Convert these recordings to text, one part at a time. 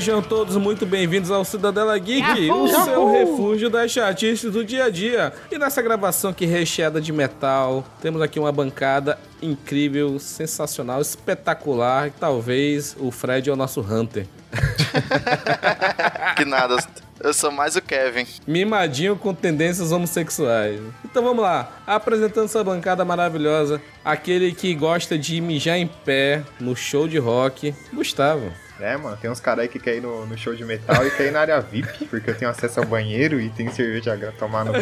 Sejam todos muito bem-vindos ao Cidadela Geek, Yahoo! o seu Yahoo! refúgio das chatices do dia a dia. E nessa gravação aqui recheada de metal, temos aqui uma bancada incrível, sensacional, espetacular. Talvez o Fred é o nosso Hunter. Que nada, eu sou mais o Kevin. Mimadinho com tendências homossexuais. Então vamos lá, apresentando essa bancada maravilhosa, aquele que gosta de mijar em pé no show de rock, Gustavo. É, mano, tem uns caras aí que querem ir no, no show de metal e querem ir na área VIP, porque eu tenho acesso ao banheiro e tem cerveja tomar no cu.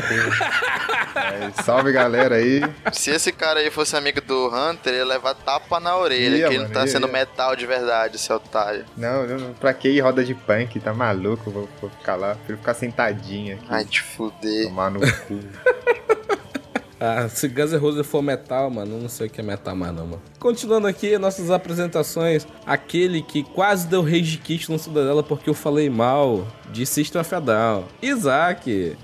É, salve galera aí. Se esse cara aí fosse amigo do Hunter, ele ia levar tapa na orelha, Ia, que ele mano, tá ia, sendo ia. metal de verdade, esse otário. Não, não, pra que ir roda de punk? Tá maluco? Vou, vou ficar lá. Prefiro ficar sentadinho aqui. Ai, te fuder. Tomar no cu. Ah, se Guns N' Roses for metal, mano, eu não sei o que é metal mais não, mano. Continuando aqui nossas apresentações, aquele que quase deu rage kit no Cidadela porque eu falei mal de System of a Down. Isaac.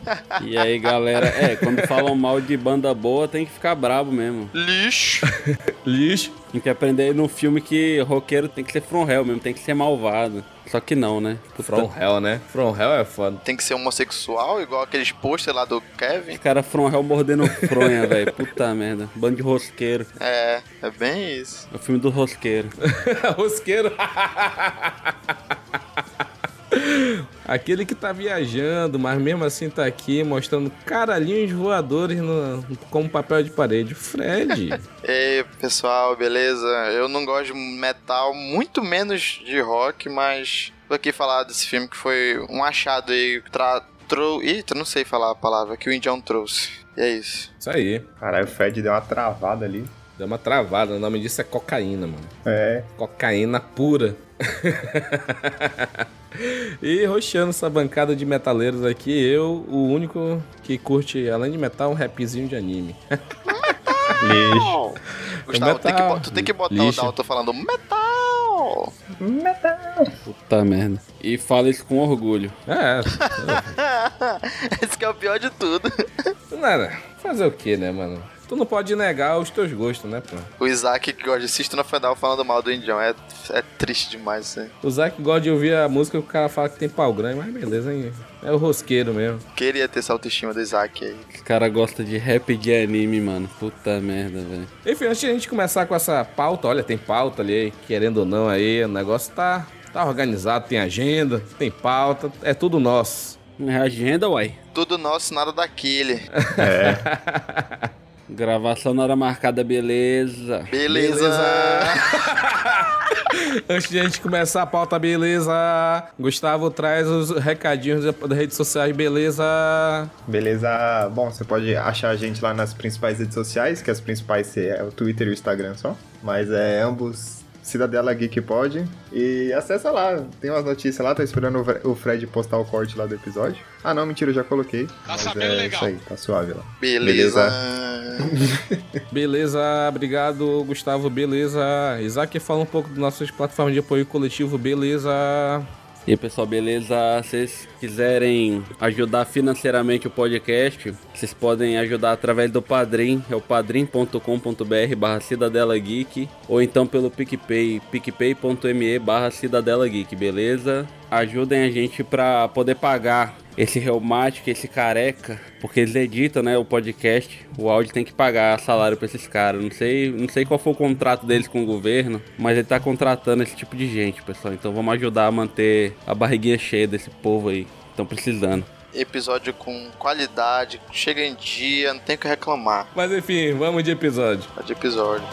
E aí, galera, é, quando falam mal de banda boa, tem que ficar brabo mesmo. Lixo. Lixo. Tem que aprender no filme que roqueiro tem que ser from hell mesmo, tem que ser malvado. Só que não, né? Puta, From Hell, né? From Hell é foda. Tem que ser homossexual, igual aqueles posters lá do Kevin. Cara, from hell mordendo fronha, velho. Puta merda. Bando de rosqueiro. É, é bem isso. É o filme do rosqueiro. Rosqueiro. Aquele que tá viajando, mas mesmo assim tá aqui mostrando caralhinhos voadores no, como papel de parede. Fred. Ei, pessoal, beleza? Eu não gosto de metal, muito menos de rock, mas tô aqui falar desse filme que foi um achado aí. Tra... Trou... Eita, não sei falar a palavra que o Indião trouxe. E é isso. Isso aí. Caralho, o Fred deu uma travada ali. Deu uma travada. O nome disso é cocaína, mano. É. Cocaína pura. e roxando essa bancada de metaleiros aqui, eu, o único que curte, além de metal, um rapzinho de anime. Lixo. Gustavo, tem que metal. tu tem que botar Lixo. o Dalton falando metal. Puta merda. E fala isso com orgulho. É, Esse que é o pior de tudo. nada. Fazer o que, né, mano? Tu não pode negar os teus gostos, né, pô? O Isaac que gosta de System of Down falando mal do Indião. É, é triste demais isso aí. O Zac gosta de ouvir a música que o cara fala que tem pau grande, mas beleza, hein? É o rosqueiro mesmo. Queria ter essa autoestima do Isaac aí. Os caras gostam de rap de anime, mano. Puta merda, velho. Enfim, antes de a gente começar com essa pauta, olha, tem pauta ali, querendo ou não aí, o negócio tá, tá organizado, tem agenda, tem pauta, é tudo nosso. É agenda, uai. Tudo nosso, nada daquele. Gravação na hora marcada, beleza. Beleza. Antes de a gente começar a pauta, beleza? Gustavo traz os recadinhos da- das redes sociais, beleza? Beleza. Bom, você pode achar a gente lá nas principais redes sociais, que as principais é o Twitter e o Instagram só. Mas é ambos Cidadela Geek Pod. E acessa lá, tem umas notícias lá, tô esperando o Fre- o Fred postar o corte lá do episódio. Ah não, mentira, eu já coloquei. mas é isso aí, tá suave lá. Beleza. Beleza, obrigado, Gustavo, beleza. Isaac fala um pouco das nossas plataformas de apoio coletivo, beleza. E aí, pessoal, beleza? Se vocês quiserem ajudar financeiramente o podcast, vocês podem ajudar através do Padrim, é o padrim.com.br barra Cidadela Geek, ou então pelo PicPay, picpay.me barra Cidadela Geek, beleza? Ajudem a gente pra poder pagar esse reumático, esse careca, porque eles editam, né, o podcast, o áudio tem que pagar salário pra esses caras. Não sei, não sei qual foi o contrato deles com o governo, mas ele tá contratando esse tipo de gente, pessoal. Então vamos ajudar a manter a barriguinha cheia desse povo aí. Estão precisando. Episódio com qualidade, chega em dia, não tem o que reclamar. Mas enfim, vamos de episódio. De episódio.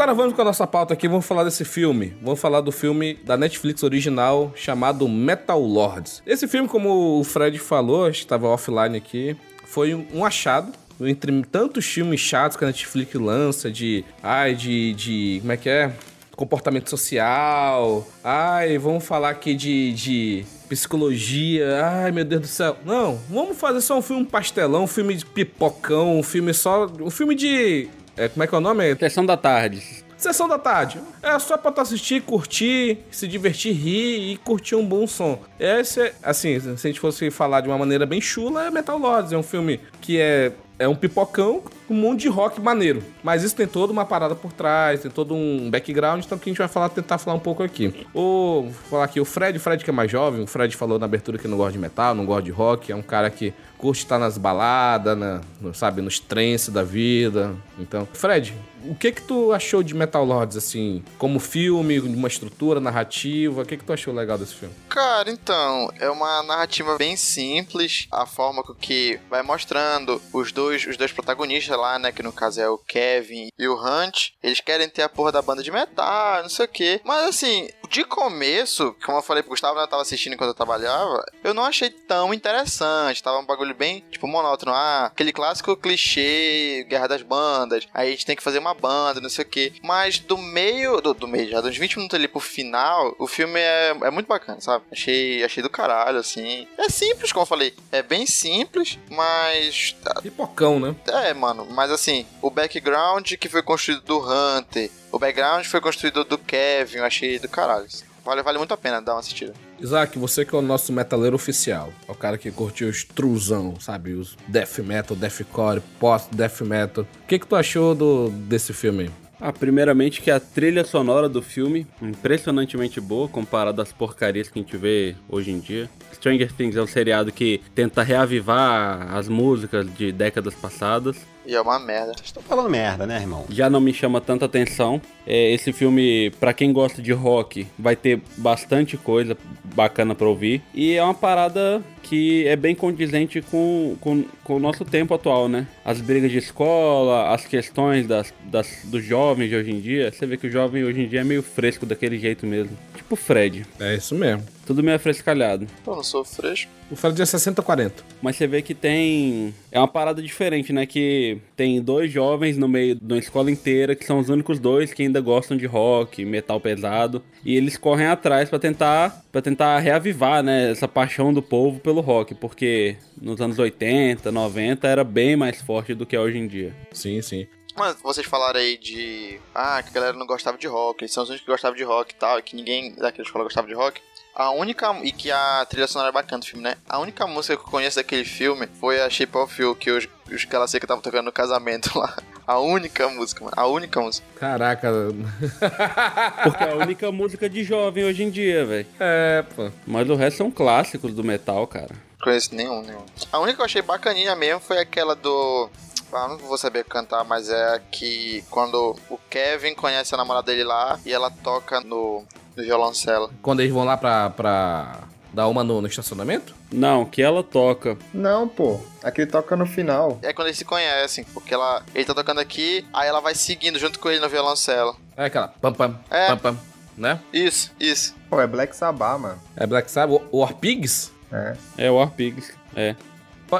Agora vamos com a nossa pauta aqui, vamos falar desse filme. Vamos falar do filme da Netflix original chamado Metal Lords. Esse filme, como o Fred falou, estava offline aqui, foi um achado. Entre tantos filmes chatos que a Netflix lança de. Ai, de. de como é que é? Comportamento social. Ai, vamos falar aqui de. de psicologia. Ai, meu Deus do céu. Não, vamos fazer só um filme pastelão, um filme de pipocão, um filme só. Um filme de. É, como é que é o nome? Sessão da tarde. Sessão da tarde. É só pra tu assistir, curtir, se divertir, rir e curtir um bom som. Esse é, assim, se a gente fosse falar de uma maneira bem chula, é Metal Lords. É um filme que é, é um pipocão um monte de rock maneiro. Mas isso tem toda uma parada por trás, tem todo um background, então que a gente vai falar, tentar falar um pouco aqui. O, vou falar aqui, o Fred, o Fred que é mais jovem, o Fred falou na abertura que não gosta de metal, não gosta de rock, é um cara que curte estar nas baladas, na, sabe, nos trance da vida. Então, Fred, o que que tu achou de Metal Lords, assim, como filme, uma estrutura narrativa, o que que tu achou legal desse filme? Cara, então, é uma narrativa bem simples, a forma com que vai mostrando os dois, os dois protagonistas lá, né, que no caso é o Kevin e o Hunt, eles querem ter a porra da banda de metal, não sei o quê. Mas assim, de começo, como eu falei pro Gustavo, né, eu tava assistindo enquanto eu trabalhava, eu não achei tão interessante, tava um bagulho bem, tipo, monótono, ah, aquele clássico clichê, Guerra das Bandas, aí a gente tem que fazer uma banda, não sei o quê. Mas do meio, do, do meio, já dos 20 minutos ali pro final, o filme é, é muito bacana, sabe? Achei, achei do caralho, assim. É simples, como eu falei, é bem simples, mas Pipocão, né? é, mano, mas assim, o background que foi construído do Hunter, o background foi construído do Kevin, eu achei do caralho. Vale, vale muito a pena dar uma assistida. Isaac, você que é o nosso metaleiro oficial, é o cara que curtiu os truzão, sabe? Os death metal, deathcore, post-death metal. O que que tu achou do, desse filme aí? Ah, primeiramente que a trilha sonora do filme, impressionantemente boa, comparada às porcarias que a gente vê hoje em dia. Stranger Things é um seriado que tenta reavivar as músicas de décadas passadas. E é uma merda. Estou falando merda, né, irmão? Já não me chama tanta atenção. É, esse filme, pra quem gosta de rock, vai ter bastante coisa bacana pra ouvir. E é uma parada que é bem condizente com, com, com o nosso tempo atual, né? As brigas de escola, as questões das, das, dos jovens de hoje em dia. Você vê que o jovem hoje em dia é meio fresco daquele jeito mesmo. Tipo o Fred. É isso mesmo. Tudo meio afrescalhado. Eu não sou fresco. O Fred é 60-40. Mas você vê que tem. É uma parada diferente, né? Que tem dois jovens no meio de uma escola inteira, que são os únicos dois que ainda gostam de rock, metal pesado. E eles correm atrás pra tentar para tentar reavivar, né? Essa paixão do povo pelo rock. Porque nos anos 80, 90 era bem mais forte do que é hoje em dia. Sim, sim. Mas vocês falaram aí de. Ah, que a galera não gostava de rock, eles são os únicos que gostavam de rock e tal, e que ninguém daquela escola gostava de rock. A única. E que a trilha sonora é bacana do filme, né? A única música que eu conheço daquele filme foi a Shape of You, que os, os Calaceca estavam tocando no casamento lá. A única música, mano. A única música. Caraca. Porque é a única música de jovem hoje em dia, velho. É, pô. Mas o resto são clássicos do metal, cara. Não conheço nenhum, nenhum. A única que eu achei bacaninha mesmo foi aquela do. Ah, não vou saber cantar, mas é a que quando o Kevin conhece a namorada dele lá e ela toca no, no violoncelo. Quando eles vão lá pra, pra dar uma no, no estacionamento? Não, que ela toca. Não, pô. Aquele toca no final. É quando eles se conhecem, porque ela, ele tá tocando aqui, aí ela vai seguindo junto com ele no violoncelo. É aquela pam pam, É. pam pam, né? Isso, isso. Pô, é Black Sabbath, mano. É Black Sabbath, War Pigs? É. É War Pigs. É.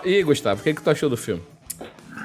E aí, Gustavo, o que, que tu achou do filme?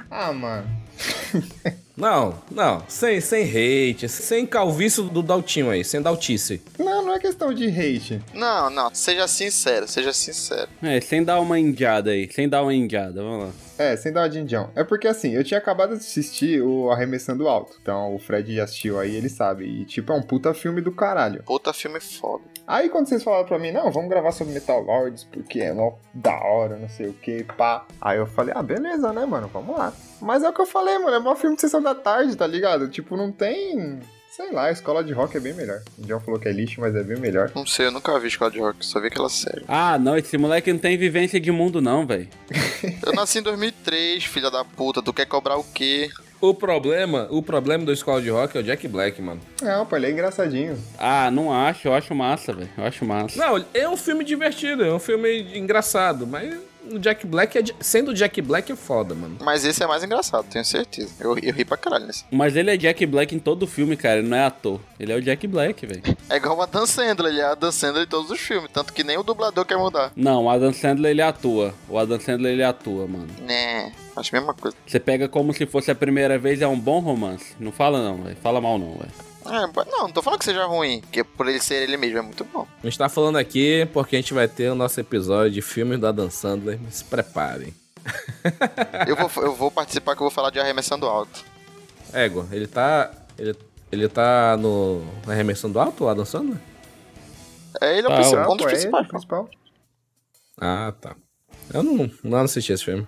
Ah, mano. Não, não, sem, sem hate, sem calvície do Daltinho aí, sem daltice. Não, não é questão de hate. Não, não, seja sincero, seja sincero. É, sem dar uma indiada aí. Sem dar uma indiada, vamos lá. É, sem dar uma de indião. É porque assim, eu tinha acabado de assistir o Arremessando Alto. Então o Fred já assistiu aí, ele sabe. E tipo, é um puta filme do caralho. Puta filme foda. Aí quando vocês falaram pra mim, não, vamos gravar sobre Metal Lords, porque é mó da hora, não sei o que, pá. Aí eu falei, ah, beleza, né, mano, vamos lá. Mas é o que eu falei, mano, é mó filme de sessão da tarde, tá ligado? Tipo, não tem... Sei lá, a escola de rock é bem melhor. O John falou que é lixo, mas é bem melhor. Não sei, eu nunca vi escola de rock, só vi aquela série. Ah, não, esse moleque não tem vivência de mundo, não, velho. Eu nasci em 2003, filha da puta, tu quer cobrar o quê? O problema, o problema do Escola de Rock é o Jack Black, mano. Não, pô, ele é engraçadinho. Ah, não acho, eu acho massa, velho. Eu acho massa. Não, é um filme divertido, é um filme engraçado, mas o Jack Black, é, sendo o Jack Black é foda, mano. Mas esse é mais engraçado, tenho certeza. Eu, eu ri pra caralho nesse. Mas ele é Jack Black em todo o filme, cara. Ele não é ator. Ele é o Jack Black, velho. É igual o Adam Sandler, ele é Adam Sandler em todos os filmes. Tanto que nem o dublador quer mudar. Não, o Adam Sandler ele atua. O Adam Sandler ele atua, mano. Né, acho a mesma coisa. Você pega como se fosse a primeira vez, é um bom romance. Não fala não, velho. Fala mal não, velho. É, but- não, não tô falando que seja ruim, porque por ele ser ele mesmo é muito bom. A gente tá falando aqui porque a gente vai ter o nosso episódio de filmes da Dan Sandler. Se preparem. Eu vou, eu vou participar que eu vou falar de arremessando alto. Ego, ele tá. Ele, ele tá no. Na arremessando alto, o Adam Sandler? É ele é o Ah, principal, um dos é principais. o principal. Ah, tá. Eu não, não assisti esse filme.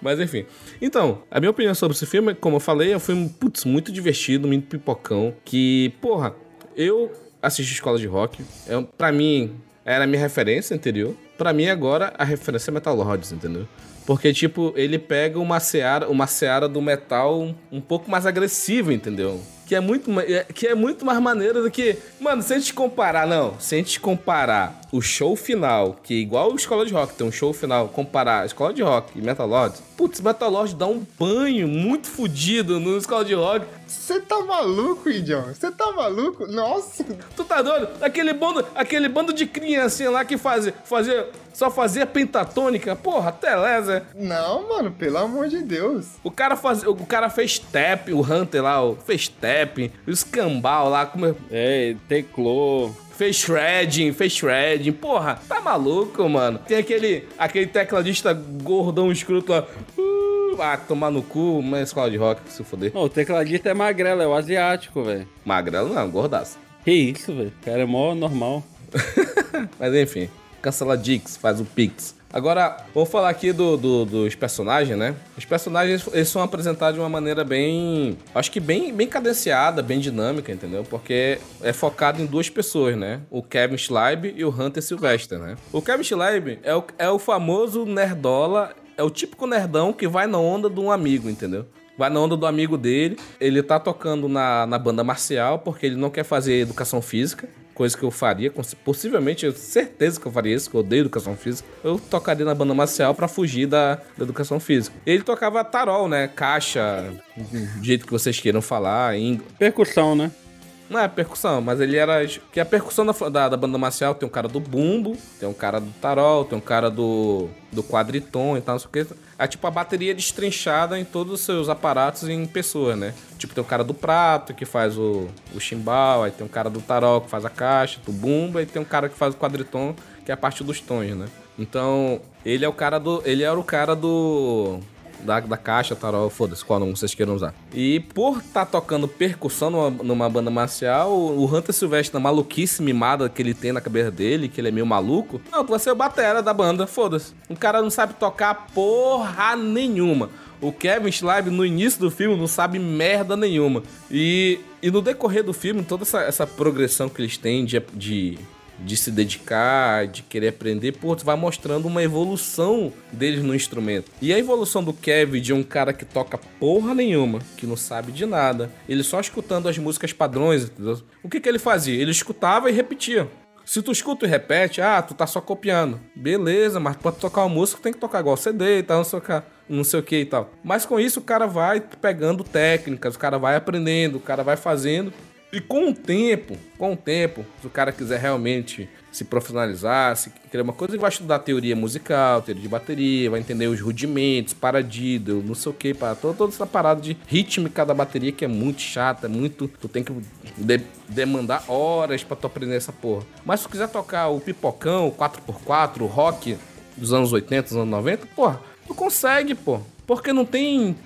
Mas enfim. Então, a minha opinião sobre esse filme, como eu falei, é um filme, putz, muito divertido, muito pipocão. Que, porra, eu assisti Escola de Rock. É, pra mim, era a minha referência anterior. Pra mim, agora, a referência é Metal Lords, entendeu? Porque, tipo, ele pega uma seara, uma seara do metal um, pouco mais agressiva, entendeu? Que é, muito, é- que é muito mais maneiro do que. Mano, se a gente comparar, não. Se a gente comparar o show final, que é igual a Escola de Rock tem um show final, comparar a Escola de Rock e Metal Lords, putz, Metal Lords dá um banho muito fodido no Escola de Rock. Você tá maluco, Indião? Você tá maluco? Nossa! Tu tá doido? Aquele bando, aquele bando de criancinha lá que fazia, fazia, só fazia pentatônica. Porra, Teleza. Não, mano, pelo amor de Deus. O cara, faz, o cara fez tap, o Hunter lá, o- fez tap, o escambau lá, como, É, teclou. Fez shredding, fez shredding. Porra, tá maluco, mano. Tem aquele, aquele tecladista gordão escroto lá. Uh, ah, tomar no cu, uma escola de rock, se fuder. Não, o tecladista é magrelo, é o asiático, velho. Magrelo não, gordaço. Que isso, velho. O cara é mó normal. Mas enfim, cancela Dix, faz o Pix. Agora, vamos falar aqui do, do- dos personagens, né? Os personagens, eles são apresentados de uma maneira bem... Acho que bem, bem cadenciada, bem dinâmica, entendeu? Porque é focado em duas pessoas, né? O Kevin Schleib e o Hunter Sylvester, né? O Kevin Schleib é o, é o famoso nerdola, é o típico nerdão que vai na onda de um amigo, entendeu? Vai na onda do amigo dele. Ele tá tocando na, na banda marcial porque ele não quer fazer educação física. Coisa que eu faria, possivelmente, eu certeza que eu faria isso, que eu odeio educação física. Eu tocaria na banda marcial pra fugir da, da educação física. Ele tocava tarol, né? Caixa, do jeito que vocês queiram falar, em, Percussão, né? Não é percussão, mas ele era. Que a percussão da, da, da banda marcial tem um cara do bumbo, tem um cara do tarol, tem um cara do, do quadriton e tal, não sei o que. É tipo a bateria destrinchada em todos os seus aparatos em pessoa, né? Tipo, tem o cara do prato que faz o, o chimbal, aí tem um cara do tarol que faz a caixa, do bumbo, e tem um cara que faz o quadriton, que é a parte dos tons, né? Então, ele é o cara do. Ele era o cara do da, da caixa, tarol, foda-se, qual nome vocês queiram usar. E por estar tocando percussão numa, numa banda marcial, o o Hunter Silvestre, na maluquice mimada que ele tem na cabeça dele, que ele é meio maluco, não, tu vai ser o batera da banda, foda-se. O cara não sabe tocar porra nenhuma. O Kevin Schleib, no início do filme, não sabe merda nenhuma. E, e no decorrer do filme, toda essa, essa progressão que eles têm de, de, de se dedicar, de querer aprender, pô, tu vai mostrando uma evolução deles no instrumento. E a evolução do Kevin de um cara que toca porra nenhuma, que não sabe de nada, ele só escutando as músicas padrões, entendeu? O que que ele fazia? Ele escutava e repetia. Se tu escuta e repete, ah, tu tá só copiando. Beleza, mas pra tocar uma música tem que tocar igual CD e tal, não sei o que, não sei o que e tal. Mas com isso o cara vai pegando técnicas, o cara vai aprendendo, o cara vai fazendo. E com o tempo, com o tempo, se o cara quiser realmente se profissionalizar, se querer uma coisa, ele vai estudar teoria musical, teoria de bateria, vai entender os rudimentos, paradiddle, não sei o que, para toda, toda essa parada de rítmica da bateria que é muito chata, é muito. Tu tem que de- demandar horas pra tu aprender essa porra. Mas se tu quiser tocar o pipocão, o 4x4, o rock dos anos 80, dos anos 90, porra, tu consegue, pô. Porque não tem.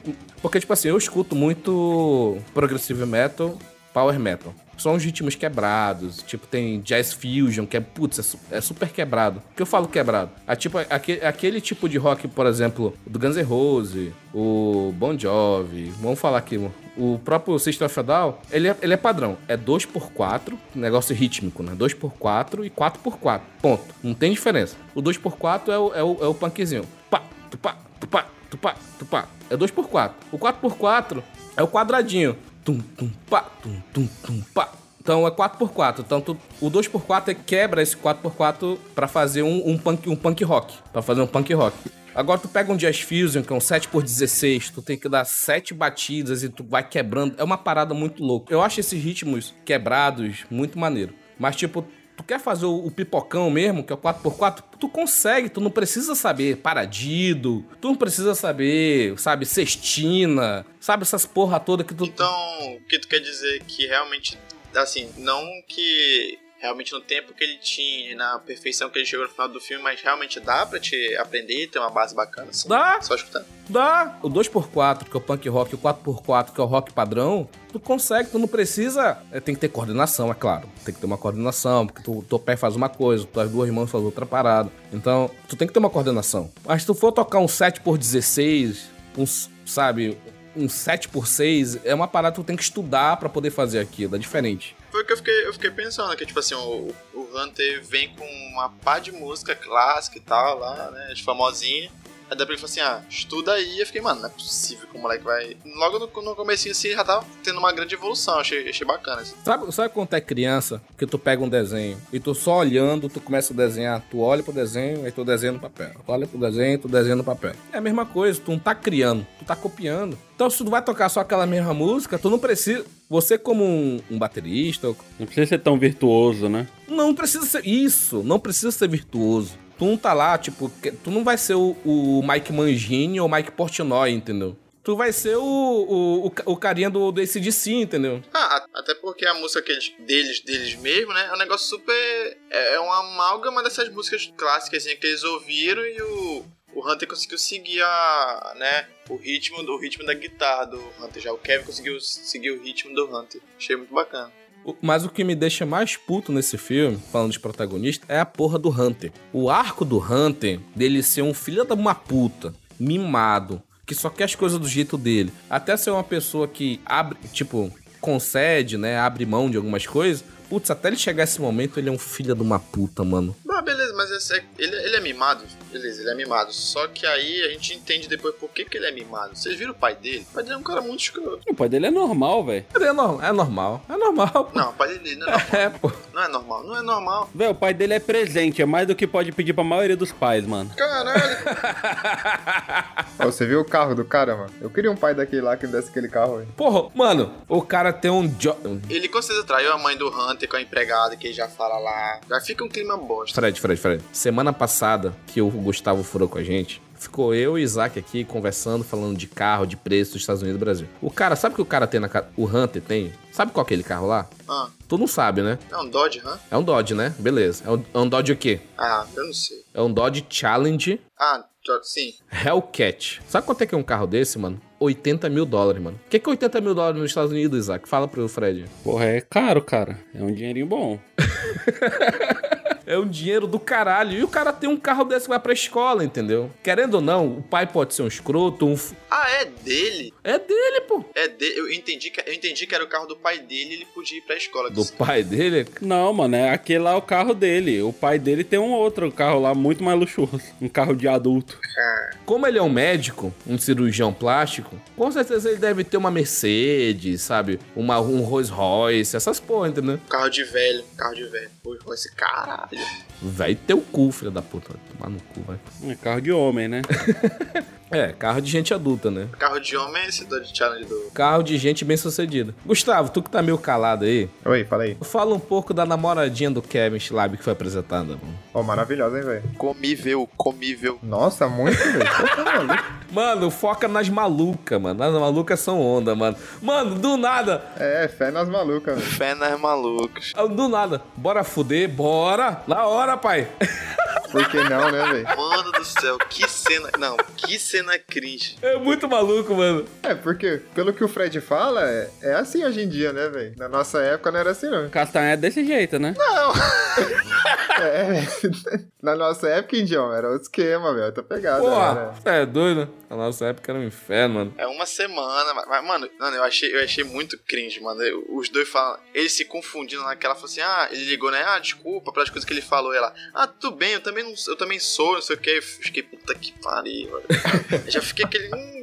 Porque, tipo assim, eu escuto muito progressive metal, power metal. São os ritmos quebrados, tipo, tem jazz fusion, que é, putz, é, é super quebrado. Por que eu falo quebrado? É tipo, aquele, aquele tipo de rock, por exemplo, do Guns N' Roses, o Bon Jovi, vamos falar aqui, o próprio System Down, ele é, ele é padrão. É 2x4, negócio rítmico, né? 2x4 e 4x4, ponto. Não tem diferença. O 2x4 é o, é o, é o punkzinho. Pá, tupá, tupá, tupá, tupá. É 2x4. O 4x4 é o quadradinho. Tum, tum, pá, tum, tum, tum, pá. Então é 4x4. Então o 2x4 é quebra esse 4x4 pra fazer um, um punk, um punk rock. Pra fazer um punk rock. Agora tu pega um Jazz Fusion, que é um 7x16, tu tem que dar 7 batidas e tu vai quebrando. É uma parada muito louca. Eu acho esses ritmos quebrados muito maneiro. Mas tipo, tu quer fazer o, pipocão mesmo, que é o 4x4, tu consegue, tu não precisa saber paradido, tu não precisa saber, sabe, cestina, sabe essas porra toda que tu... Então, o que tu quer dizer que realmente, assim, não que realmente no tempo que ele tinha, na perfeição que ele chegou no final do filme, mas realmente dá pra te aprender e ter uma base bacana, assim. Dá. Só escutando. Dá! O 2x4, que é o punk rock, e o 4x4, que é o rock padrão, tu consegue, tu não precisa. é, Tem que ter coordenação, é claro. Tem que ter uma coordenação, porque tu, teu pé faz uma coisa, tuas duas mãos fazem outra parada. Então, tu tem que ter uma coordenação. Mas se tu for tocar um 7x16, um, sabe, um 7x6, é uma parada que tu tem que estudar pra poder fazer aquilo, é diferente. Foi o que eu fiquei, eu fiquei pensando, que tipo assim, o, o Hunter vem com uma pá de música clássica e tal, lá, né, de famosinha. Aí depois ele falou assim, ah, estuda aí. Eu fiquei, mano, não é possível que o moleque vai... Logo no, no comecinho assim, já tava tendo uma grande evolução, achei, achei bacana. Assim. Sabe, sabe quando tu é criança, que tu pega um desenho e tu só olhando, tu começa a desenhar, tu olha pro desenho, aí tu desenha no papel. Tu olha pro desenho, tu desenha no papel. É a mesma coisa, tu não tá criando, tu tá copiando. Então se tu vai tocar só aquela mesma música, tu não precisa... Você como um, um baterista, Não precisa ser tão virtuoso, né? não precisa ser isso, não precisa ser virtuoso. Tu não tá lá, tipo, tu não vai ser o, o Mike Mangini ou o Mike Portnoy, entendeu? Tu vai ser o, o, o, o carinha do, do ACDC, entendeu? Ah, até porque a música que eles, deles, deles mesmo, né, é um negócio super... É, é uma amálgama dessas músicas clássicas que eles ouviram e o... O Hunter conseguiu seguir a, né, o ritmo, o ritmo da guitarra do Hunter já. O Kevin conseguiu seguir o ritmo do Hunter. Achei muito bacana. Mas o que me deixa mais puto nesse filme, falando de protagonista, é a porra do Hunter. O arco do Hunter, dele ser um filho da uma puta, mimado, que só quer as coisas do jeito dele, até ser uma pessoa que abre, tipo, concede, né, abre mão de algumas coisas, putz, até ele chegar esse momento, ele é um filho de uma puta, mano. Ah, beleza, mas esse é- ele, ele é mimado. Beleza, ele é mimado. Só que aí a gente entende depois por que, que ele é mimado. Vocês viram o pai dele? O pai dele é um cara muito escroto. O pai dele é normal, velho. Ele É normal, é normal, é normal. pô. Não, o pai dele não é normal. É, pô. Não é normal, não é normal. Velho, o pai dele é presente, é mais do que pode pedir pra maioria dos pais, mano. Caralho. Ó, você viu o carro do cara, mano? Eu queria um pai daquele lá que me desse aquele carro aí. Porra, mano, o cara tem um jo... ele com certeza traiu a mãe do Hunter com a empregada que ele já fala lá. Já fica um clima bosta. Fred, Fred, Fred. Semana passada, que o Gustavo furou com a gente, ficou eu e Isaac aqui conversando, falando de carro, de preço dos Estados Unidos e Brasil. O cara, sabe o que o cara tem na? O Hunter tem? Sabe qual é aquele carro lá? Ah, Tu não sabe, né? é um Dodge, hã? É um Dodge, né? Beleza. É um, é um Dodge o quê? Ah, eu não sei. É um Dodge Challenge Ah, sim. Hellcat. Sabe quanto é que é um carro desse, mano? 80 mil dólares, mano. O que, que é 80 mil dólares nos Estados Unidos, Isaac? Fala pro Fred. Porra, é caro, cara. É um dinheirinho bom. É um dinheiro do caralho. E o cara tem um carro desse que vai pra escola, entendeu? Querendo ou não, o pai pode ser um escroto, um... f- Ah, é dele? É dele, pô. É dele. Eu entendi, que, eu entendi que era o carro do pai dele e ele podia ir pra escola. Do pai dele? Não, mano, é aquele lá é o carro dele. O pai dele tem um outro carro lá muito mais luxuoso. Um carro de adulto. Como ele é um médico, um cirurgião plástico, com certeza ele deve ter uma Mercedes, sabe? Uma, um Rolls Royce, essas porra, entendeu? Carro de velho, carro de velho. Com esse caralho. Vai ter o cu, filho da puta. Vai tomar no cu, vai. É carro de homem, né? É, carro de gente adulta, né? Carro de homem é esse Dodge Challenge do. Carro de gente bem sucedida. Gustavo, tu que tá meio calado aí, Oi, fala aí. fala um pouco da namoradinha do Kevin Schlab que foi apresentada, mano. Ó, maravilhosa, hein, velho? Comível, comível. Nossa, muito, velho. Tá maluco? Mano, foca nas malucas, mano. As malucas são onda, mano. Mano, do nada. É, fé nas malucas, velho. Fé nas malucas. Do nada. Bora fuder? Bora. Na hora, pai. Por que não, né, velho? Mano do céu, que cena. Não, que cena cringe. É muito maluco, mano. É, porque, pelo que o Fred fala, é, é assim hoje em dia, né, velho? Na nossa época não era assim, não. Castanha é desse jeito, né? É, na nossa época, Indião, era outro esquema, velho. Outra pegada. Porra, você é doido? Na nossa época era um inferno, mano. É uma semana, mas, mano, mano, eu achei, eu achei muito cringe, mano. Os dois falam, eles se confundindo naquela, falou assim, ah, ele ligou, né? Ah, desculpa pelas coisas que ele falou. Ela, ah, tudo bem, eu também, não, eu também sou, não sei o que. Eu fiquei, puta que pariu. velho. Eu já fiquei aquele. hum.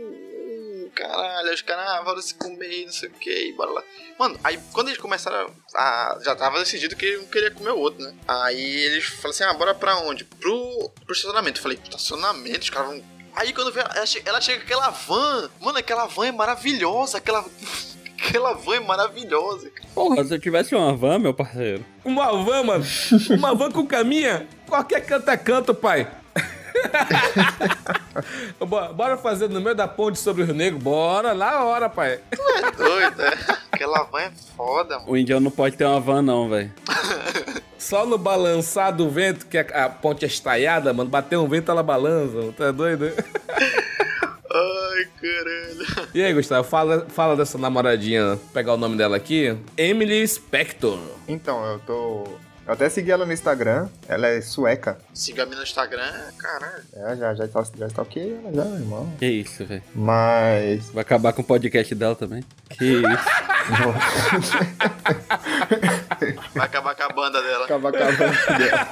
Caralho. Os caras, ah, bora se comer, não sei o que, bora lá. Mano, aí quando eles começaram a. Já tava decidido que um queria comer o outro, né? Aí eles falaram assim: ah, bora pra onde? Pro, pro estacionamento. Eu falei, estacionamento? Os caras vão. Aí quando vê, ela chega, ela chega com aquela van. Mano, aquela van é maravilhosa. Aquela. Aquela van é maravilhosa. cara. Porra, se eu tivesse uma van, meu parceiro. Uma van, mano. Uma van com caminha. Qualquer canto é canto, pai. Bora fazer no meio da ponte sobre o Rio Negro? Bora, na hora, pai. É doido, é. Aquela van é foda, mano. O indiano não pode ter uma van, não, velho. Só no balançar do vento, que a, ponte é estaiada, mano. Bater um vento, ela balança. mano. Tá doido? Ai, caralho. E aí, Gustavo, fala, fala dessa namoradinha. Vou pegar o nome dela aqui. Emily Spector. Então, eu tô. Eu até segui ela no Instagram, ela é sueca. Siga a mim no Instagram, caralho. É, já, já, já stalkeei ela já, irmão. Que isso, velho. Mas. Vai acabar com o podcast dela também. Que isso. Vai acabar com a banda dela. Acaba acabando dela.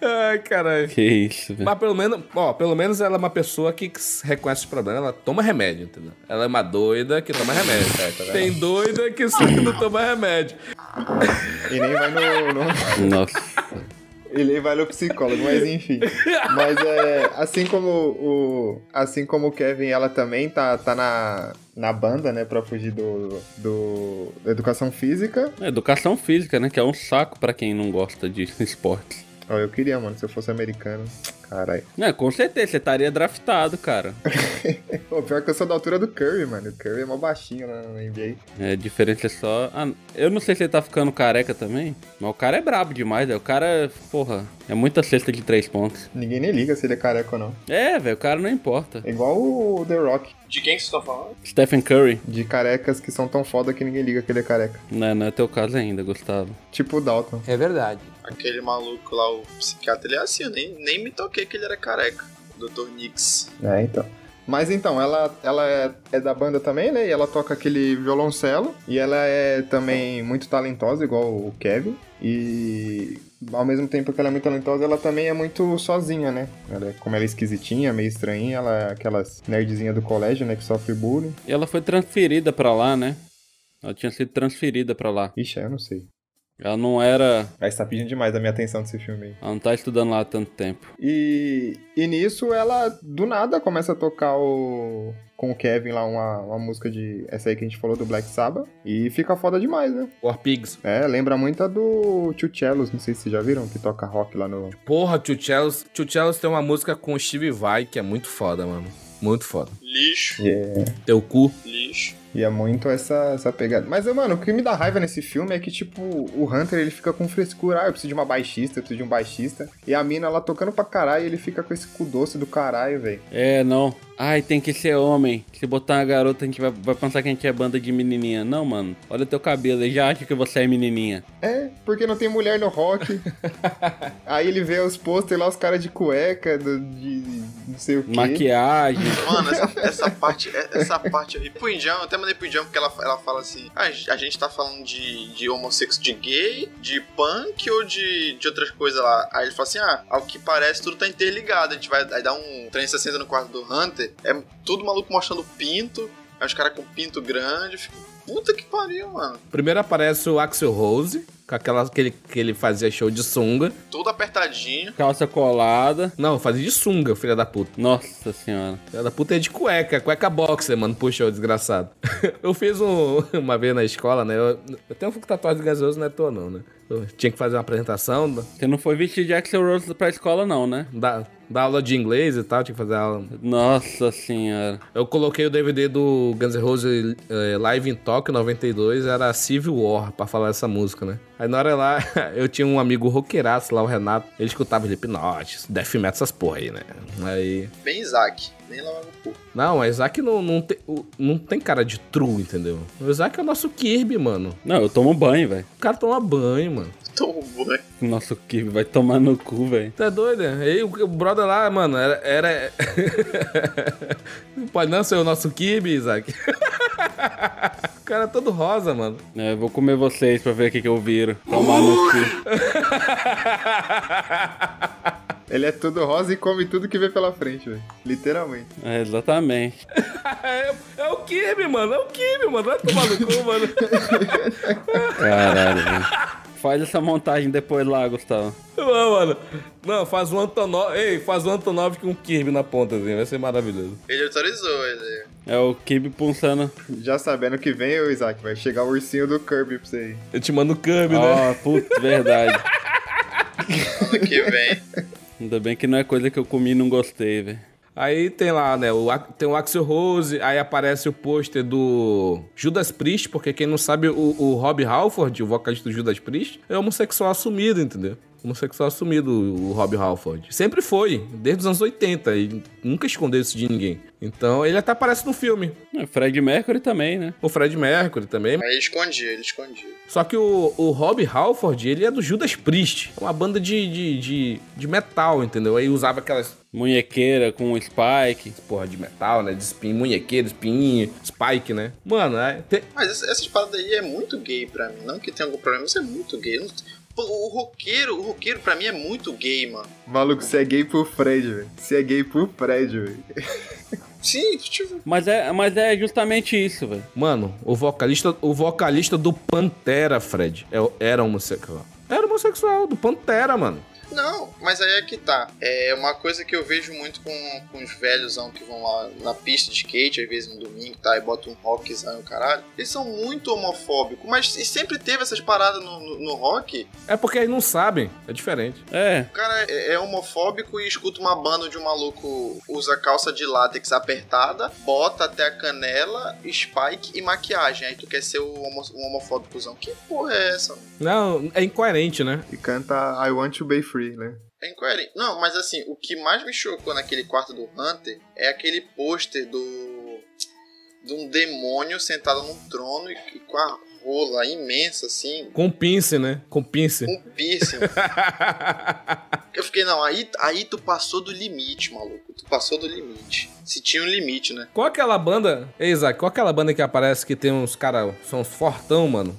Ai, caralho. Que isso, velho. Mas pelo menos, ó, pelo menos ela é uma pessoa que reconhece os problemas, ela toma remédio, entendeu? Ela é uma doida que toma remédio. Tem doida que só que não toma remédio. E nem vai no- no, Nossa. Ele vai no psicólogo, mas enfim. Mas é. Assim como o. Assim como o Kevin, ela também tá, tá na, na banda, né? Pra fugir do, do. da educação física. É, Educação física, né? Que é um saco pra quem não gosta de esportes. Ó, eu queria, mano, se eu fosse americano. Caralho. É, com certeza, você estaria draftado, cara. Pô, pior que eu sou da altura do Curry, mano. O Curry é mó baixinho na, na NBA. É, a diferença é só. Ah, eu não sei se ele tá ficando careca também, mas o cara é brabo demais, velho. O cara, porra, é muita cesta de três pontos. Ninguém nem liga se ele é careca ou não. É, velho, o cara não importa. É igual o The Rock. De quem que você tá falando? Stephen Curry, De carecas que são tão foda que ninguém liga que ele é careca. não, não é teu caso ainda, Gustavo. Tipo o Dalton. É verdade. Aquele maluco lá, o psiquiatra, ele é assim, eu nem, nem me toquei que ele era careca. O Dr. Nix. É, então. Mas então, ela, ela é, é da banda também, né? E ela toca aquele violoncelo. E ela é também muito talentosa, igual o Kevin. E ao mesmo tempo que ela é muito talentosa, ela também é muito sozinha, né? Ela é- como ela é esquisitinha, meio estranhinha, ela é aquelas nerdzinha do colégio, né? Que sofre bullying. E ela foi transferida pra lá, né? Ela tinha sido transferida pra lá. Ixi, eu não sei. Ela não era. Mas tá pedindo demais a minha atenção desse filme aí. Ela não tá estudando lá há tanto tempo. E, e nisso ela, do nada, começa a tocar o. Com o Kevin lá, uma, uma música de. Essa aí que a gente falou do Black Sabbath. E fica foda demais, né? War Pigs. É, lembra muito a do Tio Cellos, não sei se vocês já viram, que toca rock lá no. Porra, Tio Cellos. Tio Cellos tem uma música com o Steve Vai que é muito foda, mano. Muito foda. Lixo, é, Teu cu. lixo. E é muito essa, essa pegada. Mas, mano, o que me dá raiva nesse filme é que, tipo, o Hunter ele fica com frescura. Ah, eu preciso de uma baixista, eu preciso de um baixista. E a mina ela tocando pra caralho e ele fica com esse cu doce do caralho, velho. É, não. Ai, tem que ser homem. Se botar uma garota, a gente vai, vai pensar que a gente é banda de menininha. Não, mano. Olha teu cabelo, ele já acha que você é menininha. É, porque não tem mulher no rock. Aí ele vê os pôster lá, os caras de cueca, do- de, de não sei o quê. Maquiagem. Mano, essa, essa parte, essa parte aí. Pro Eu até mandei pro Indião porque ela, ela fala assim: ah, a gente tá falando de, de homossexo de gay, de punk ou de, de outras coisas lá. Aí ele fala assim: ah, ao que parece, tudo tá interligado. A gente vai aí dar um 360 no quarto do Hunter. É tudo maluco mostrando pinto. Aí os caras com pinto grande. Fico, puta que pariu, mano. Primeiro aparece o Axel Rose, com aquela que ele, que ele fazia show de sunga. Tudo apertadinho. Calça colada. Não, fazia de sunga, filha da puta. Nossa senhora. Filha da puta é de cueca, cueca boxer, mano. Puxa, ô desgraçado. eu fiz um, uma vez na escola, né? Eu, eu tenho um tatuagem de gasoso, não é toa, não, né? Eu tinha que fazer uma apresentação Você não foi vestido de Axel Rose pra escola, não, né? da, da aula de inglês e tal, tinha que fazer aula. Nossa senhora. Eu coloquei o DVD do Guns N' Roses eh, Live in Tóquio 92, era Civil War, pra falar essa música, né? Aí na hora lá, eu tinha um amigo roqueiraço lá, o Renato, ele escutava Slipknot, Death Metal, essas porra aí, né? Aí... Bem Isaac. Nem lá no cu. Não, o Isaac não, não, tem, o- não tem cara de true, entendeu? O Isaac é o nosso Kirby, mano. Não, eu tomo banho, velho. O cara toma banho, mano. Tomo banho. Nosso Kirby vai tomar no cu, velho. Tá doido, né? Aí o o brother lá, mano, era. era... não pode não ser o nosso Kirby, Isaac. o cara é todo rosa, mano. É, eu vou comer vocês pra ver o que, que eu viro. Tomar no cu. Ele é tudo rosa e come tudo que vê pela frente, velho. Literalmente. É, exatamente. É, é o Kirby, mano. É o Kirby, mano. Vai tomar no cu, mano. Caralho, velho. Faz essa montagem depois lá, Gustavo. Não, mano. Não, faz um Antonov. Ei, faz um Antonov com um Kirby na ponta, assim. Vai ser maravilhoso. Ele autorizou, ele. É o Kirby pulsando. Já sabendo que vem, ô Isaac, vai chegar o ursinho do Kirby pra você aí. Eu te mando o Kirby, né? Ó, putz, verdade. Ano que vem. Ainda bem que não é coisa que eu comi e não gostei, velho. Aí tem lá, né? O, tem o Axel Rose, aí aparece o pôster do Judas Priest, porque quem não sabe, o, o Rob Halford, o vocalista do Judas Priest, é homossexual assumido, entendeu? Homossexual assumido, o Rob Halford. Sempre foi, desde os anos 80, e nunca escondeu isso de ninguém. Então ele até aparece no filme. É, Fred Mercury também, né? O Fred Mercury também. Aí ele escondia, ele escondia. Só que o, o Rob Halford, ele é do Judas Priest. É uma banda de, de, de, de metal, entendeu? Aí usava aquelas Munhequeira com o Spike. porra de metal, né? De espinho, munhequeiro, espinho, spike, né? Mano, é, tem- Mas essa- essas paradas aí é muito gay pra mim. Não que tenha algum problema, mas é muito gay. Não- O roqueiro, o roqueiro pra mim é muito gay, mano. Maluco, você é gay por Fred, velho. Você é gay por Fred, velho. Sim, tipo, Mas é, mas é justamente isso, velho. Mano, o vocalista, o vocalista do Pantera, Fred, é- era homossexual. Era homossexual, do Pantera, mano. Não, mas aí é que tá. É uma coisa que eu vejo muito com, com os velhosão que vão lá na pista de skate, às vezes no domingo, tá? E botam um rockzão, caralho. Eles são muito homofóbicos, mas e sempre teve essas paradas no, no, no rock. É porque eles não sabem, é diferente. É, O cara é, é homofóbico e escuta uma banda de um maluco usa calça de látex apertada, bota até a canela, spike e maquiagem. Aí tu quer ser o homo, um homofóbicozão. Que porra é essa? Não, é incoerente, né? E canta I Want to Be Free, né? É incoerente. Não, mas assim, o que mais me chocou naquele quarto do Hunter é aquele pôster do. de um demônio sentado num trono e, e com a rola imensa, assim, Com pince, né? Com pince. com piercing. Eu fiquei, não, aí, aí tu passou do limite, maluco. Tu passou do limite. Se tinha um limite, né? Qual aquela banda, Ei, Isaac, qual aquela banda que aparece que tem uns caras, são uns fortão, mano?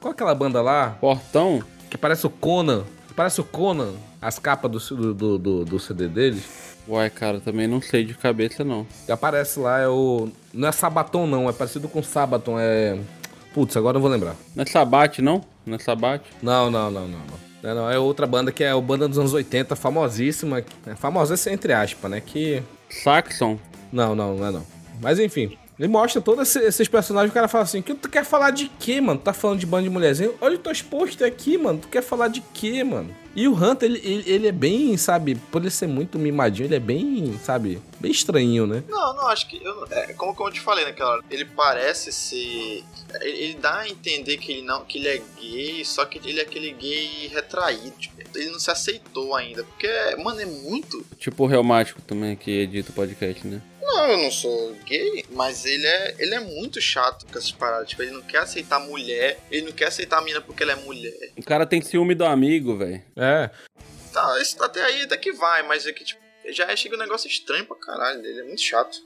Qual aquela banda lá portão. que parece o Conan? Parece o Conan, as capas do, do, do, do CD deles? Uai, cara, também não sei de cabeça, não. Que aparece lá é o. Não é Sabaton, não, é parecido com Sabaton, é. Putz, agora eu vou lembrar. Não é Sabate, não? Não é Sabate? Não, não, não, não. não. Não, não, é outra banda que é a banda dos anos 80, famosíssima. É, famosa entre aspas, né? Que. Saxon. Não, não, não é não. Mas enfim. Ele mostra todos esse- esses personagens. O cara fala assim: que tu quer falar de quê, mano? Tu tá falando de banda de mulherzinha? Olha os teus posts aqui, mano. Tu quer falar de quê, mano? E o Hunter, ele, ele, ele é bem, sabe? Por ele ser muito mimadinho, ele é bem, sabe? Bem estranho, né? Não, não, acho que. Eu, é, como, como eu te falei naquela hora, ele parece ser. Ele, ele dá a entender que ele não. que ele é gay, só que ele é aquele gay retraído. Tipo, ele não se aceitou ainda. Porque, mano, é muito. Tipo o reumático também, que edita o podcast, né? Não, eu não sou gay, mas ele é, ele é muito chato com essas paradas. Tipo, ele não quer aceitar mulher, ele não quer aceitar a mina porque ela é mulher. O cara tem ciúme do amigo, velho. É. Tá, isso até aí até que vai, mas é que, tipo, já chega um negócio estranho pra caralho. Ele é muito chato.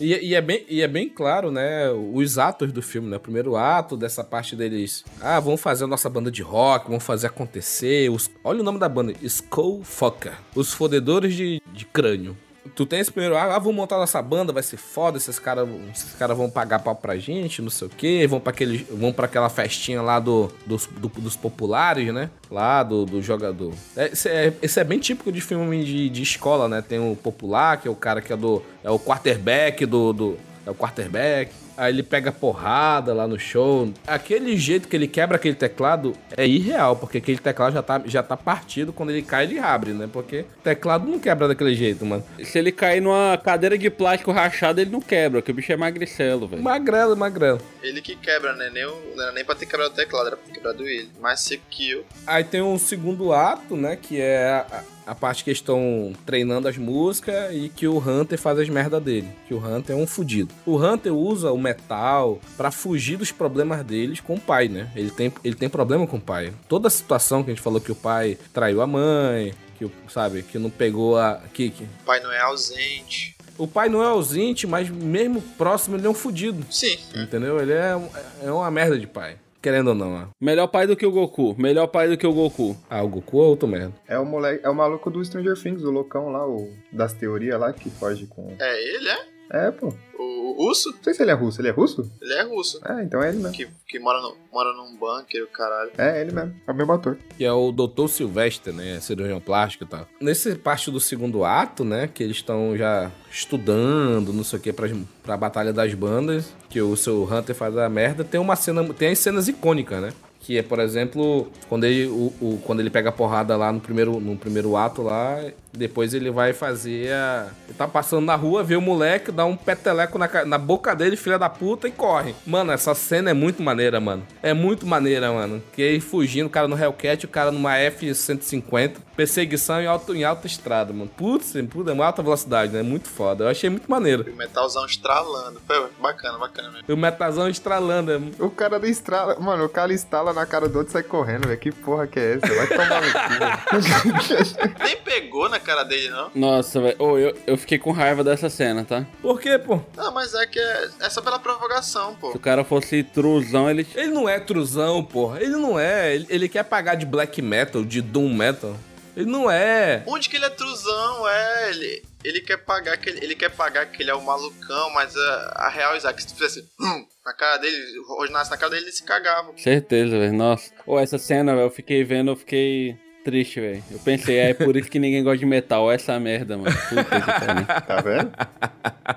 E, e é bem, e é bem claro, né? Os atos do filme, né? O primeiro ato dessa parte deles. Ah, vamos fazer a nossa banda de rock, vamos fazer acontecer. Os, olha o nome da banda: Skullfucker. Os fodedores de, de crânio. Tu tem esse primeiro, ah, vamos montar nossa banda, vai ser foda, esses caras esses cara vão pagar pau pra gente, não sei o quê, vão pra, aquele, vão pra aquela festinha lá do, dos, do- dos populares, né? Lá do, do jogador. É, esse, é, esse é bem típico de filme de, de escola, né? Tem o popular, que é o cara que é do. É o quarterback do. do é o quarterback. Aí ele pega porrada lá no show. Aquele jeito que ele quebra aquele teclado é irreal, porque aquele teclado já tá, já tá partido quando ele cai de abre, né? Porque teclado não quebra daquele jeito, mano. Se ele cair numa cadeira de plástico rachada, ele não quebra, porque o bicho é magricelo, velho. Magrelo, magrelo. Ele que quebra, né? Nem, o- não era nem pra ter quebrado o teclado, era pra ter quebrado ele. Mais seco que eu. Aí tem um segundo ato, né? Que é a, a parte que eles estão treinando as músicas e que o Hunter faz as merda dele. Que o Hunter é um fudido. O Hunter usa o metal pra fugir dos problemas deles com o pai, né? Ele tem, ele tem problema com o pai. Toda a situação que a gente falou que o pai traiu a mãe, que, sabe, que não pegou a. Que, que- O pai não é ausente. O pai não é ausente, mas mesmo próximo ele é um fudido. Sim. Entendeu? Ele é, é uma merda de pai. Querendo ou não, ó. Melhor pai do que o Goku. Melhor pai do que o Goku. Ah, o Goku é outro merda. É o moleque, é o maluco do Stranger Things, o loucão lá, o das teorias lá que foge com. É ele, é? É, pô. O russo? Não sei se ele é russo. Ele é russo? Ele é russo. É, então é ele mesmo. Que, que mora, no, mora num bunker, caralho. É ele mesmo. É o mesmo ator. Que é o Dr. Silvestre, né? Cirurgião plástico e tal. Nesse parte do segundo ato, né? Que eles estão já estudando, não sei o que, pra, pra Batalha das Bandas. Que o seu Hunter faz a merda. Tem uma cena. Tem as cenas icônicas, né? Que é, por exemplo, quando ele, o, o- quando ele pega a porrada lá no primeiro, no primeiro ato lá, depois ele vai fazer a... Ele tá passando na rua, vê o moleque, dá um peteleco na, na boca dele, filha da puta, e corre. Mano, essa cena é muito maneira, mano. É muito maneira, mano. Que ele fugindo, o cara no Hellcat, o cara numa F-150, perseguição em, alto, em alta estrada, mano. Putz, puta, é uma alta velocidade, né? Muito foda. Eu achei muito maneiro. E o metalzão estralando. Foi bacana, bacana mesmo. E o metazão estralando, é O cara do estrala. Mano, o cara instala na cara do outro e sai correndo, velho. Que porra que é essa? Vai tomar no cu. Nem pegou na cara dele, não. Nossa, velho. Ô, eu, eu fiquei com raiva dessa cena, tá? Por quê, pô? Não, mas é que é, é só pela provocação, pô. Se o cara fosse truzão, ele. Ele não é truzão, porra. Ele não é. Ele, ele quer pagar de black metal, de doom metal. Ele não é. Onde que ele é truzão? É, ele, ele quer pagar que ele, ele quer pagar que ele é o malucão, mas a, a real Isaac, se tu fizesse hum, na cara dele, rosnasse na cara dele, ele se cagava. Certeza, velho. Nossa. Ô, essa cena, velho, eu fiquei vendo, eu fiquei triste, velho. Eu pensei, é por isso que ninguém gosta de metal. Essa merda, mano. Puta que pariu. Tá vendo?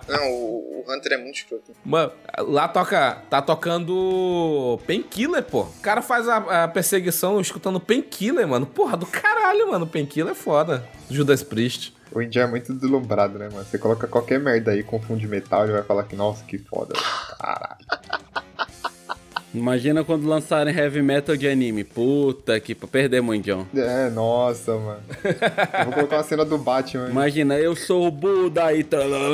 Não, o, o Hunter é muito escroto. Mano, lá toca. Tá tocando Painkiller, pô. O cara faz a, a perseguição escutando Painkiller, mano. Porra, do caralho, mano. Painkiller é foda. Judas Priest. O índio é muito deslumbrado, né, mano? Você coloca qualquer merda aí, confunde metal, ele vai falar que, nossa, que foda. Caralho. Imagina quando lançarem heavy metal de anime. Puta que perder mundião. É, nossa, mano. Eu vou colocar uma cena do Batman. Imagina, eu sou o Buda e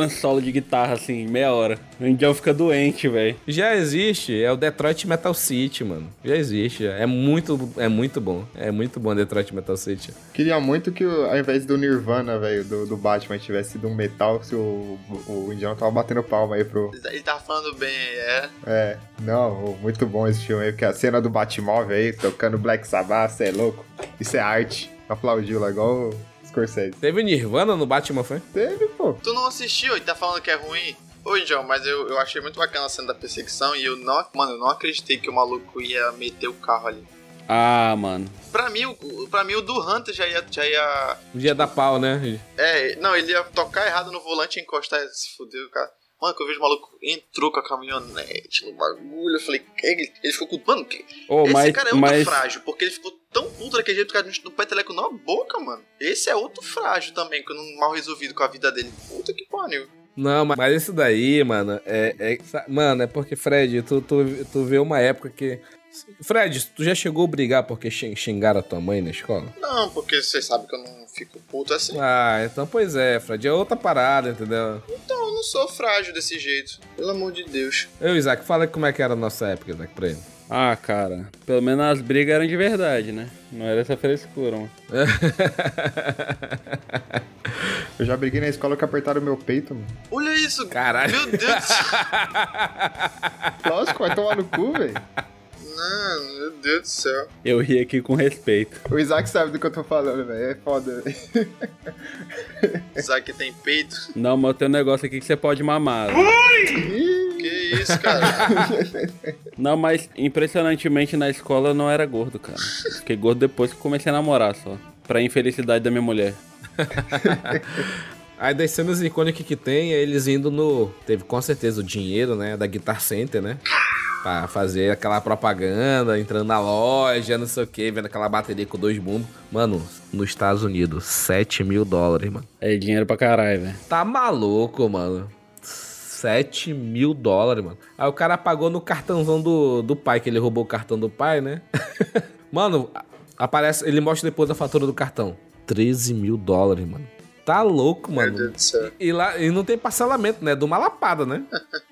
solo de guitarra assim, meia hora. O indião fica doente, velho. Já existe, é o Detroit Metal City, mano. Já existe, já. é muito, é muito bom. É muito bom Detroit Metal City. Queria muito que, ao invés do Nirvana, velho, do, do Batman, tivesse sido um metal, se o, o, indiano tava batendo palma aí pro. Ele, tá- tava falando bem, é. É, não, muito bom esse filme aí, porque a cena do Batmóvel aí, tocando Black Sabbath, cê é louco. Isso é arte. Aplaudiu lá, igual o Scorsese. Teve Nirvana no Batman, foi? Teve, pô. Tu não assistiu e tá falando que é ruim? Ô, John, mas eu, eu achei muito bacana a cena da perseguição e eu não, mano, eu não acreditei que o maluco ia meter o carro ali. Ah, mano. Pra mim, o, pra mim, o do Hunter já ia, já ia. Dia da pau, né? É, não, ele ia tocar errado no volante e encostar e se fudeu, cara. Mano, que eu vejo o maluco entrou com a caminhonete no bagulho. Eu falei, que ele, ele ficou com. Mano, que, Ô, esse mas, cara é outro mas, frágil, porque ele ficou tão puto daquele jeito que a gente no peteleco na boca, mano. Esse é outro frágil também, que eu não mal resolvido com a vida dele. Puta que pariu. Não, mas- isso daí, mano, é. é- mano, é porque, Fred, tu, tu, tu vê uma época que. Fred, tu já chegou a brigar porque xing- xingaram a tua mãe na escola? Não, porque você sabe que eu não fico puto assim. Ah, então pois é, Fred, é outra parada, entendeu? Então, eu não sou frágil desse jeito. Pelo amor de Deus. Eu, Isaac, fala como é que era a nossa época, Isaac, pra ele. Ah, cara. Pelo menos as brigas eram de verdade, né? Não era essa frescura, mano. Eu já briguei na escola que apertaram meu peito, mano. Olha isso. Caralho. Meu Deus do céu. Lógico, vai tomar no cu, velho. Não, meu Deus do céu. Eu ri aqui com respeito. O Isaac sabe do que eu tô falando, velho. É foda, velho. Isaac tem peito. Não, mas tem um negócio aqui que você pode mamar. Que isso, cara? Não, mas impressionantemente na escola eu não era gordo, cara. Fiquei gordo depois que comecei a namorar só. Pra infelicidade da minha mulher. Aí das cenas icônicas que tem é eles indo no. Teve com certeza o dinheiro, né? Da Guitar Center, né? Pra fazer aquela propaganda, entrando na loja, não sei o que, vendo aquela bateria com dois bumbos. Mano, nos Estados Unidos, 7 mil dólares, mano. É dinheiro pra caralho, velho. Tá maluco, mano. 7 mil dólares, mano. Aí o cara pagou no cartãozão do, do pai, que ele roubou o cartão do pai, né? mano, aparece. Ele mostra depois a fatura do cartão. 13 mil dólares, mano. Tá louco, Meu mano. Deus do céu. E lá e não tem parcelamento, né? De uma lapada, né?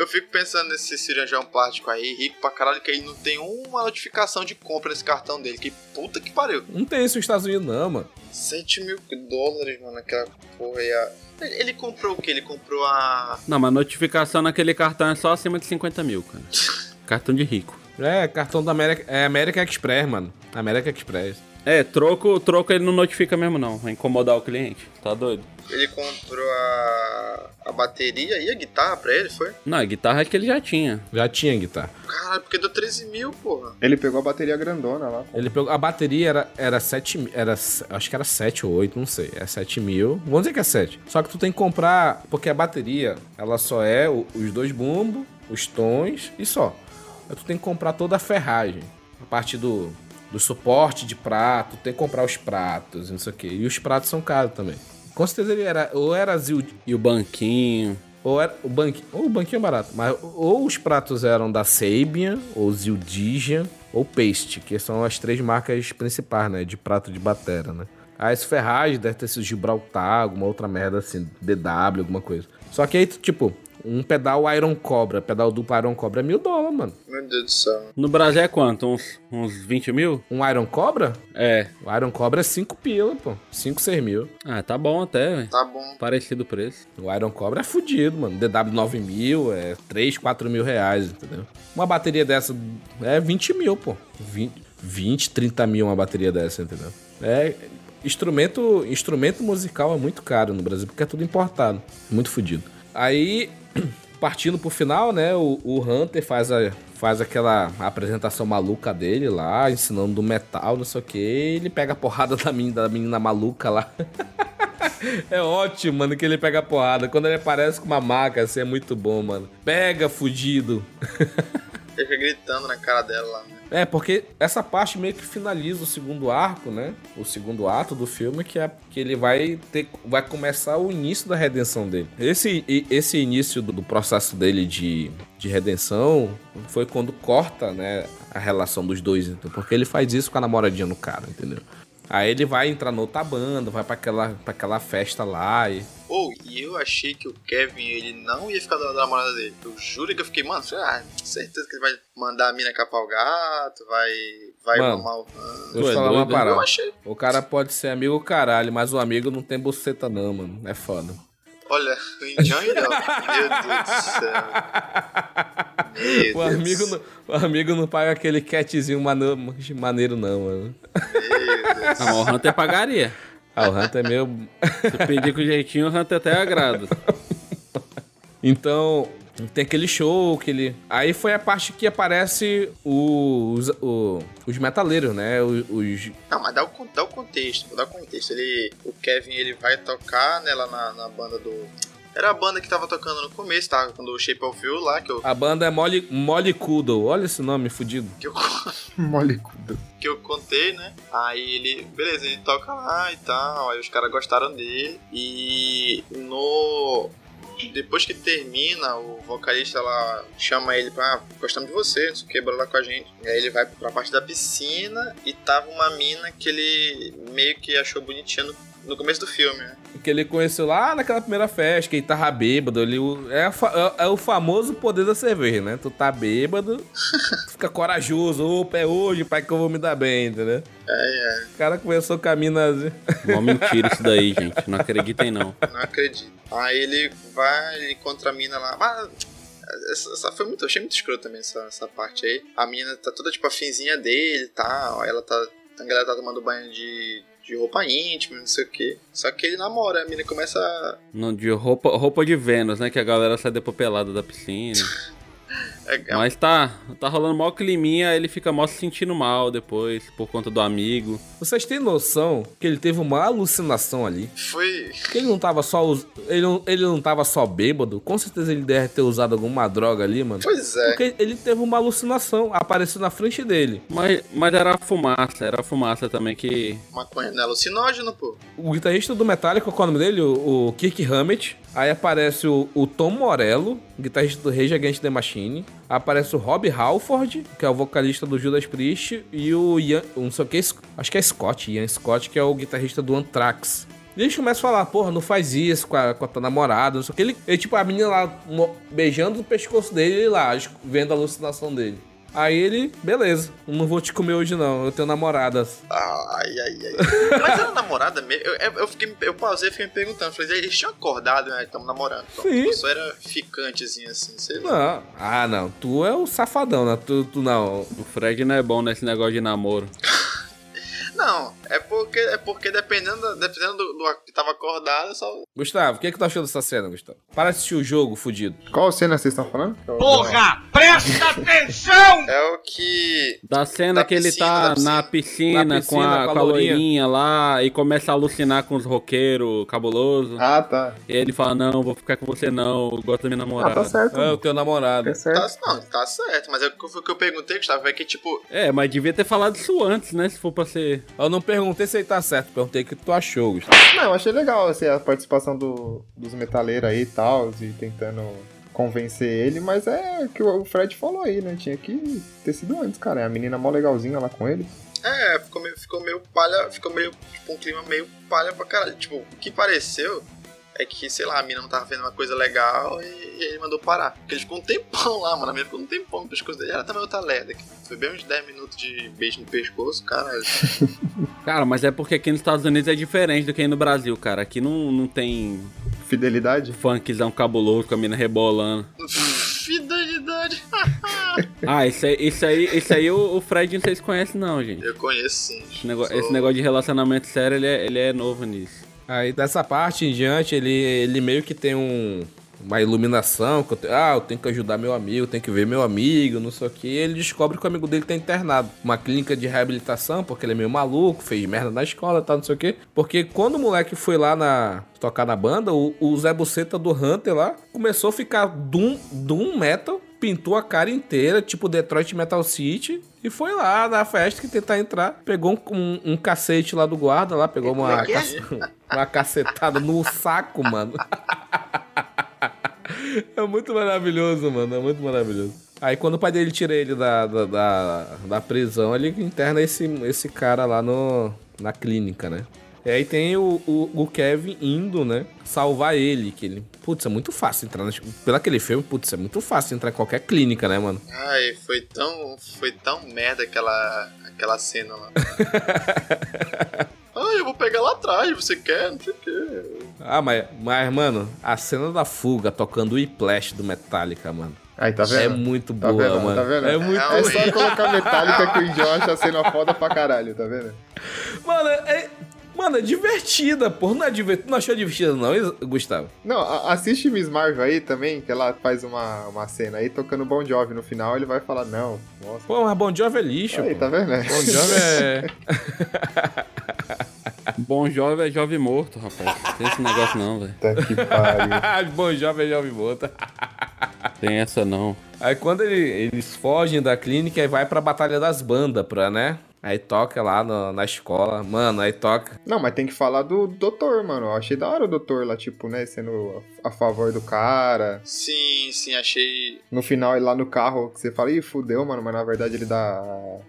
Eu fico pensando nesse cirurgião plástico aí, rico pra caralho, que ele não tem uma notificação de compra nesse cartão dele. Que puta que pariu. Não tem isso nos Estados Unidos, não, mano. 7 mil dólares, mano, aquela porra aí. a- Ele, ele comprou o quê? Ele comprou a. Não, mas notificação naquele cartão é só acima de 50 mil, cara. Cartão de rico. É, cartão da América. É América Express, mano. América Express. É, troco, troco ele não notifica mesmo não, vai incomodar o cliente. Tá doido? Ele comprou a, a bateria e a guitarra pra ele, foi? Não, a guitarra é que ele já tinha. Já tinha guitarra. Caralho, porque deu 13 mil, porra. Ele pegou a bateria grandona lá. Ele pegou. A bateria era, era 7 mil. Era, acho que era 7 ou 8, não sei. É 7 mil. Vamos dizer que é 7. Só que tu tem que comprar. Porque a bateria, ela só é o- os dois bumbos, os tons e só. Aí tu tem que comprar toda a ferragem. A parte do, do suporte de prato, tem que comprar os pratos e não sei o quê. E os pratos são caros também. Com certeza ele era. Ou era Zil. E o banquinho. Ou era o banquinho. Ou o banquinho é barato. Mas ou os pratos eram da Sabian, ou Zildjian, ou Paste, que são as três marcas principais, né? De prato de batera, né? Aí esse Ferrari deve ter sido Gibraltar, alguma outra merda assim, DW, alguma coisa. Só que aí, tipo, um pedal Iron Cobra, pedal duplo Iron Cobra é mil dólares, mano. Meu Deus do céu. No Brasil é quanto? Uns, uns 20 mil? Um Iron Cobra? É. O Iron Cobra é 5 pila, pô. 5, 6 mil. Ah, tá bom até, velho. Tá bom. Parecido o preço. O Iron Cobra é fudido, mano. DW 9 mil é 3, 4 mil reais, entendeu? Uma bateria dessa é 20 mil, pô. 20, 20 30 mil uma bateria dessa, entendeu? É. Instrumento, instrumento musical é muito caro no Brasil, porque é tudo importado. Muito fudido. Aí, partindo pro final, né? O, o Hunter faz, a, faz aquela apresentação maluca dele lá, ensinando do metal, não sei o que. Ele pega a porrada da menina, da menina maluca lá. É ótimo, mano, que ele pega a porrada. Quando ele aparece com uma maca, assim, é muito bom, mano. Pega, fudido. Fica gritando na cara dela lá, né? É, porque essa parte meio que finaliza o segundo arco, né? O segundo ato do filme, que é que ele vai ter. Vai começar o início da redenção dele. Esse, esse início do, processo dele de, de redenção foi quando corta, né? A relação dos dois, então, porque ele faz isso com a namoradinha no cara, entendeu? Aí ele vai entrar noutra banda, vai pra aquela, pra aquela festa lá e. Ou, e eu achei que o Kevin, ele não ia ficar do lado da namorada dele. Eu juro que eu fiquei, mano, ah, certeza que ele vai mandar a mina capar o gato, vai, vai Mano, o rã. Vou é falar uma hein? parada. O cara pode ser amigo caralho, mas o amigo não tem buceta não, mano. É foda. Olha, o Indião e Léo. Meu Deus do céu. Meu O Deus. amigo, não, o amigo não paga aquele catzinho maneiro não, mano. Meu Deus. Ah, o Hunter pagaria. Ah, o Hunter é meio... Se pedir com jeitinho, o Hunter até agrada. Então, tem aquele show que ele... Aí foi a parte que aparece os, o- os metaleiros, né? Os, os- Não, mas dá o, dá o contexto, dá o contexto. Ele, o Kevin, ele vai tocar, né, lá na, na banda do... Era a banda que tava tocando no começo, tá? Quando o Shape of You lá, que eu, A banda é Molly, Molly Coodle. Olha esse nome fudido. que eu, Molecudo. que eu contei, né? Aí ele, beleza, ele toca lá e tal, aí os caras gostaram dele. E no. Depois que termina, o vocalista lá chama ele pra. Ah, gostamos de você, não sei o que, bora lá com a gente. E aí ele vai pra parte da piscina e tava uma mina que ele meio que achou bonitinha no, no começo do filme, né? Que ele conheceu lá naquela primeira festa, que ele tava bêbado. Ele, é, é- é o famoso poder da cerveja, né? Tu tá bêbado, tu fica corajoso. Opa, é hoje, pai, que eu vou me dar bem, entendeu? É, é, O cara começou com a mina assim. Mó mentira isso daí, gente. Não acreditem, não. não acredito. Aí ele vai, ele encontra a mina lá. Mas. Essa, essa foi muito, achei muito escroto também essa, essa parte aí. A mina tá toda tipo a finzinha dele e tal. Ela tá. A galera tá tomando banho de, de roupa íntima, não sei o que. Só que ele namora, a mina começa a. Não, de roupa, roupa de Vênus, né? Que a galera sai depopelada da piscina. É, é- Mas tá, tá rolando mal climinha, ele fica mal se sentindo mal depois, por conta do amigo. Vocês têm noção que ele teve uma alucinação ali? foi. Que ele não tava só. Ele não, ele não tava só bêbado? Com certeza ele deve ter usado alguma droga ali, mano. Pois é. Porque ele teve uma alucinação, apareceu na frente dele. Mas, mas era a fumaça, era a fumaça também que. Maconha não é alucinógeno, pô. O guitarrista do Metallica, qual é o nome dele? O, o Kirk Hammett. Aí aparece o, o Tom Morello, guitarrista do Rage Against the Machine. Aparece o Rob Halford, que é o vocalista do Judas Priest. E o Ian, não sei o que, acho que é Scott, Ian Scott, que é o guitarrista do Anthrax. E eles começam a falar, porra, não faz isso com a, com a tua namorada, não sei o que. Ele, ele, tipo, a menina lá beijando o pescoço dele e lá, vendo a alucinação dele. Aí ele, beleza, não vou te comer hoje não, eu tenho namoradas. Ai, ai, ai. Mas era namorada mesmo? Eu, eu, eu fiquei, eu pausei e fiquei me perguntando. Falei, eles tinham acordado, né? Estamos namorando. Então, Sim. Só era ficantezinho assim, sei lá. Não, ah não, tu é o safadão, né? Tu, tu não. O Fred não é bom nesse negócio de namoro. Não, é porque, é porque dependendo, dependendo do, do que tava acordado, só. Gustavo, o que, é que tu achou dessa cena, Gustavo? Para de assistir o jogo, fudido. Qual cena vocês estão falando? Porra, presta atenção! É o que. Da cena Da que ele piscina, tá da piscina. na piscina, Na com piscina, a, com a com a loirinha lá e começa a alucinar com os roqueiros cabulosos. Ah, tá. E ele fala, não, vou ficar com você não, eu gosto da minha Ah, namorada. tá certo. É o teu namorado. Tá certo. Tá, não, tá certo, mas é o que eu- que eu perguntei, Gustavo, é que tipo. É, mas devia ter falado isso antes, né? Se for pra ser. Eu não perguntei se ele tá certo, perguntei o que tu achou, Gustavo. Não, eu achei legal assim, a participação do, dos metaleiros aí e tal, e tentando convencer ele, mas é o que o Fred falou aí, né? Tinha que ter sido antes, cara. É a menina mó legalzinha lá com ele. É, ficou meio, ficou meio palha, ficou meio, tipo, um clima meio palha pra caralho. Tipo, o que pareceu é que, sei lá, a mina não tava vendo uma coisa legal e, e ele mandou parar. Porque ele ficou um tempão lá, mano. A mina ficou um tempão no pescoço dele. Ela também outra lerda. que Foi bem uns 10 minutos de beijo no pescoço, caralho. Cara, mas é porque aqui nos Estados Unidos é diferente do que aí no Brasil, cara. Aqui não, não tem Fidelidade? funkzão cabuloso com a mina rebolando. Fidelidade. Ah, isso aí, isso aí, isso aí o, o Fred não sei se conhece não, gente. Eu conheço sim. Esse negócio, Sou- esse negócio de relacionamento sério, ele é, ele é novo nisso. Aí dessa parte em diante, ele, ele meio que tem um, uma iluminação. Que eu te- ah, eu tenho que ajudar meu amigo, tenho que ver meu amigo, não sei o que. Ele descobre que o amigo dele tá internado. Uma clínica de reabilitação, porque ele é meio maluco, fez merda na escola e tal, não sei o que. Porque quando o moleque foi lá na tocar na banda, o, o Zé Buceta do Hunter lá começou a ficar doom, doom metal. Pintou a cara inteira, tipo Detroit Metal City, e foi lá na festa que tentar entrar. Pegou um, um, um cacete lá do guarda, lá, pegou uma, cace- uma cacetada no saco, mano. É muito maravilhoso, mano. É muito maravilhoso. Aí quando o pai dele tira ele da, da, da, da prisão, ele interna esse, esse cara lá no, na clínica, né? E aí tem o, o, o Kevin indo, né? Salvar ele. Que ele. Putz, é muito fácil entrar. Nas, pelo aquele filme, putz, é muito fácil entrar em qualquer clínica, né, mano? Ai, foi tão. Foi tão merda aquela. aquela cena lá. Eu vou pegar lá atrás, você quer? Não sei o quê. Ah, mas, mas, mano, a cena da fuga tocando o Whiplash do Metallica, mano. Aí, tá vendo? É muito Tá boa, vendo? mano. Tá vendo? É muito É só colocar Metallica que o Indião acha a cena foda pra caralho, tá vendo? Mano, é. Mano, é divertida, porra. Não é divertida. Não achou divertida, não, Gustavo? Não, assiste Miss Marvel aí também, que ela faz uma, uma cena aí tocando Bon Jovi no final, ele vai falar, não, nossa. Pô, mas Bon Jovi é lixo, Aí, pô. tá vendo? Bon Jovi é... Bom jovem é jovem morto, rapaz. Não tem esse negócio não, velho. Puta que pariu. bon Jovi é jovem morta. Tem essa não. Aí quando ele- eles fogem da clínica, aí vai pra Batalha das Bandas, pra, né? Aí toca lá no- na escola. Mano, aí toca. Não, mas tem que falar do doutor, mano. Eu achei da hora o doutor lá, tipo, né, sendo a, a favor do cara. Sim, sim, achei No final, ele lá no carro, que você fala, ih, fudeu, mano, mas na verdade ele dá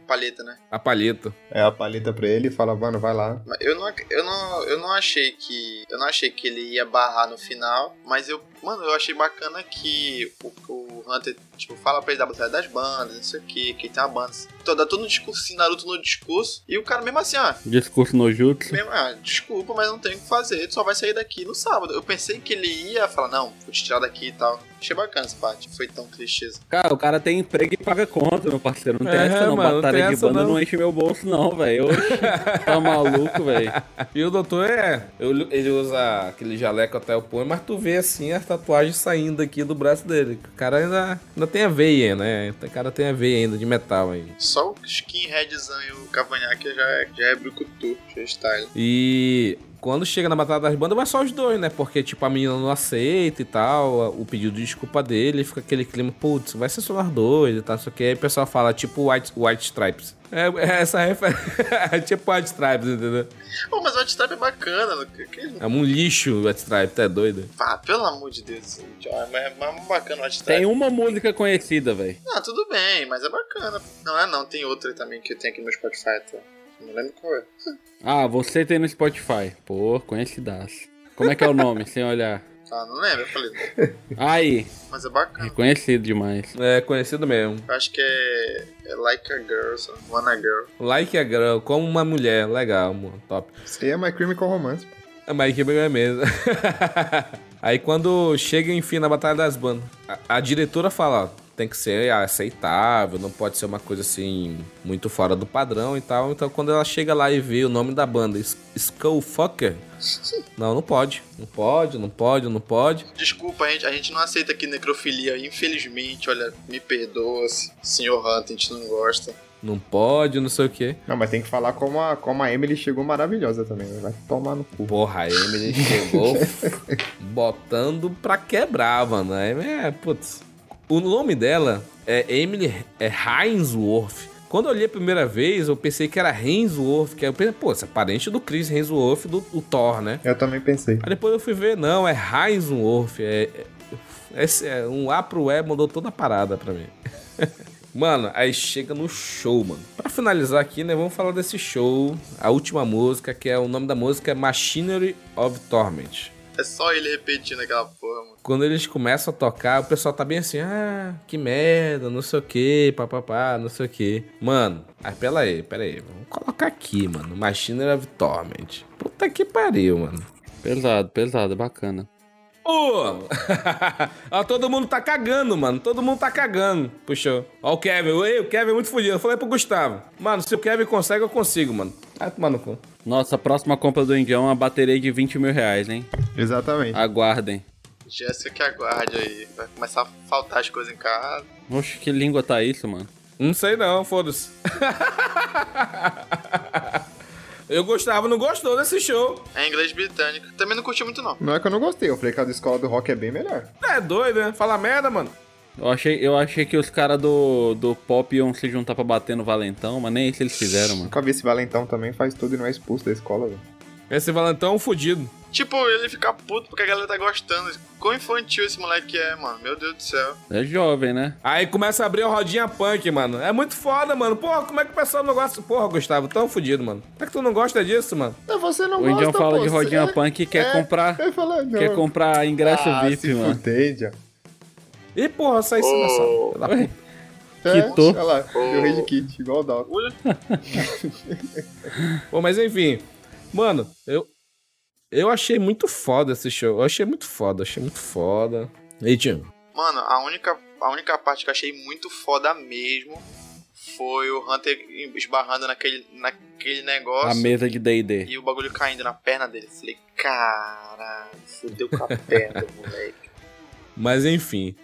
palheta, né? A palheta. é, a palheta pra ele e fala, mano, vai lá. Mas Eu não, eu não, eu não achei que. Eu não achei que ele ia barrar no final, mas eu. Mano, eu achei bacana que o, o Hunter, tipo, fala pra ele da batalha das bandas, não sei o que, que tem uma banda. Toda, todo no discurso, Naruto no discurso. E o cara mesmo assim, ó. Discurso no jutsu. Mesmo, ah, desculpa, mas não tem o que fazer. Tu só vai sair daqui no sábado. Eu pensei que ele ia falar, não, vou te tirar daqui e tal. Achei bacana essa parte. Foi tão clichês. Cara, o cara tem emprego e paga conta, meu parceiro. Não tem É, essa não. mano, não Batalha de banda não. não. enche meu bolso, não, velho. Tá maluco, velho. E o doutor é. eu- Ele usa aquele jaleco até o punho, mas tu vê assim as tatuagens saindo aqui do braço dele. O cara ainda, ainda tem a veia, né? O cara tem a veia ainda de metal aí. Só o skinheadzão e o cavanhaque já é, já é brucutu, já é style. E quando chega na Batalha das Bandas, vai só os dois, né? Porque, tipo, a menina não aceita e tal, o pedido de desculpa dele, fica aquele clima, putz, vai ser só nós dois e tal, só que aí o pessoal fala, tipo, White, White Stripes. É, é essa referência. tipo White Stripes, entendeu? Pô, mas o White é bacana. Que. É um lixo o White Stripes, tá doido? Ah, pelo amor de Deus. gente, ó, É, é mais bacana o White Tem uma música conhecida, velho. Não, tudo bem, mas é bacana. Não é não, tem outra também que eu tenho aqui no Spotify, tá? Não lembro qual é. Ah, você tem no Spotify. Pô, conhecidaço. Como é que é o nome, sem olhar? Ah, não lembro, eu falei. Aí, Mas é bacana. reconhecido demais. É conhecido mesmo. Eu acho que é, é Like a Girl, só. Wanna Girl. Like a girl, como uma mulher. Legal, mano. Top. Isso aí é My Crime com Romance. É mais que é mesmo. Aí quando chega, enfim, na Batalha das Bandas, a, a diretora fala, ó, tem que ser aceitável, não pode ser uma coisa assim, muito fora do padrão e tal. Então quando ela chega lá e vê o nome da banda, Skullfucker, não, não pode. Não pode, não pode, não pode. Desculpa, a gente, a gente não aceita aqui necrofilia, infelizmente, olha, me perdoa, senhor Hunter, a gente não gosta. Não pode, não sei o quê. Não, mas tem que falar como a, como a Emily chegou maravilhosa também. né? Vai tomar no cu. Porra, a Emily chegou botando pra quebrar, mano. A Emily é, putz. O nome dela é Emily é Hainsworth. Quando eu olhei a primeira vez, eu pensei que era Hainsworth, que aí eu pensei, pô, você é parente do Chris Hemsworth do, do Thor, né? Eu também pensei. Aí depois eu fui ver, não, é Hainsworth. É, é, esse é um A pro E mandou toda a parada pra mim. Mano, aí chega no show, mano. Pra finalizar aqui, né, vamos falar desse show. A última música, que é o nome da música é Machinery of Torment. É só ele repetindo aquela porra, mano. Quando eles começam a tocar, o pessoal tá bem assim, ah, que merda, não sei o que, papapá, não sei o que. Mano, aí pera aí, pera aí, vamos colocar aqui, mano, Machinery of Torment. Puta que pariu, mano. Pesado, pesado, bacana. Ô! Ó, todo mundo tá cagando, mano. Todo mundo tá cagando. Puxou. Ó o Kevin. Ei, o Kevin é muito fodido. Eu falei pro Gustavo. Mano, se o Kevin consegue, eu consigo, mano. Vai tomar no cu. Nossa, a próxima compra do Indião é uma bateria de 20 mil reais, hein? Exatamente. Aguardem. Jéssica que aguarde aí. Vai começar a faltar as coisas em casa. Oxe, que língua tá isso, mano? Não sei não, foda-se. eu gostava, não gostou desse show. É inglês britânico. Também não curti muito, não. Não é que eu não gostei, eu falei que a escola do rock é bem melhor. É doido, né? Fala merda, mano. Eu achei, eu achei que os caras do, do pop iam se juntar pra bater no Valentão, mas nem isso eles fizeram, mano. Nunca vi esse Valentão também faz tudo e não é expulso da escola, velho. Esse Valentão é um fudido. Tipo, ele fica puto porque a galera tá gostando. Quão infantil esse moleque é, mano. Meu Deus do céu. É jovem, né? Aí começa a abrir a rodinha punk, mano. É muito foda, mano. Porra, como é que o pessoal não gosta? Porra, Gustavo, tão fudido, mano. Como é que tu não gosta disso, mano? Não, você não O Indião gosta, fala pô, de rodinha você- punk e quer é, comprar. Eu falo, não. Quer comprar ingresso ah, VIP, se mano. fuder, Indião. Ih, porra, sai filha da puta. É, Quitou. Olha lá, deu rei de kit, igual o Doc. Bom, mas enfim. Mano, eu. Eu achei muito foda esse show. Eu achei muito foda, achei muito foda. E tio? Mano, a única, a única parte que eu achei muito foda mesmo foi o Hunter esbarrando naquele, naquele A negócio mesa de D&D. e o bagulho caindo na perna dele. Falei, caralho, fudeu com a perna, moleque. Mas enfim.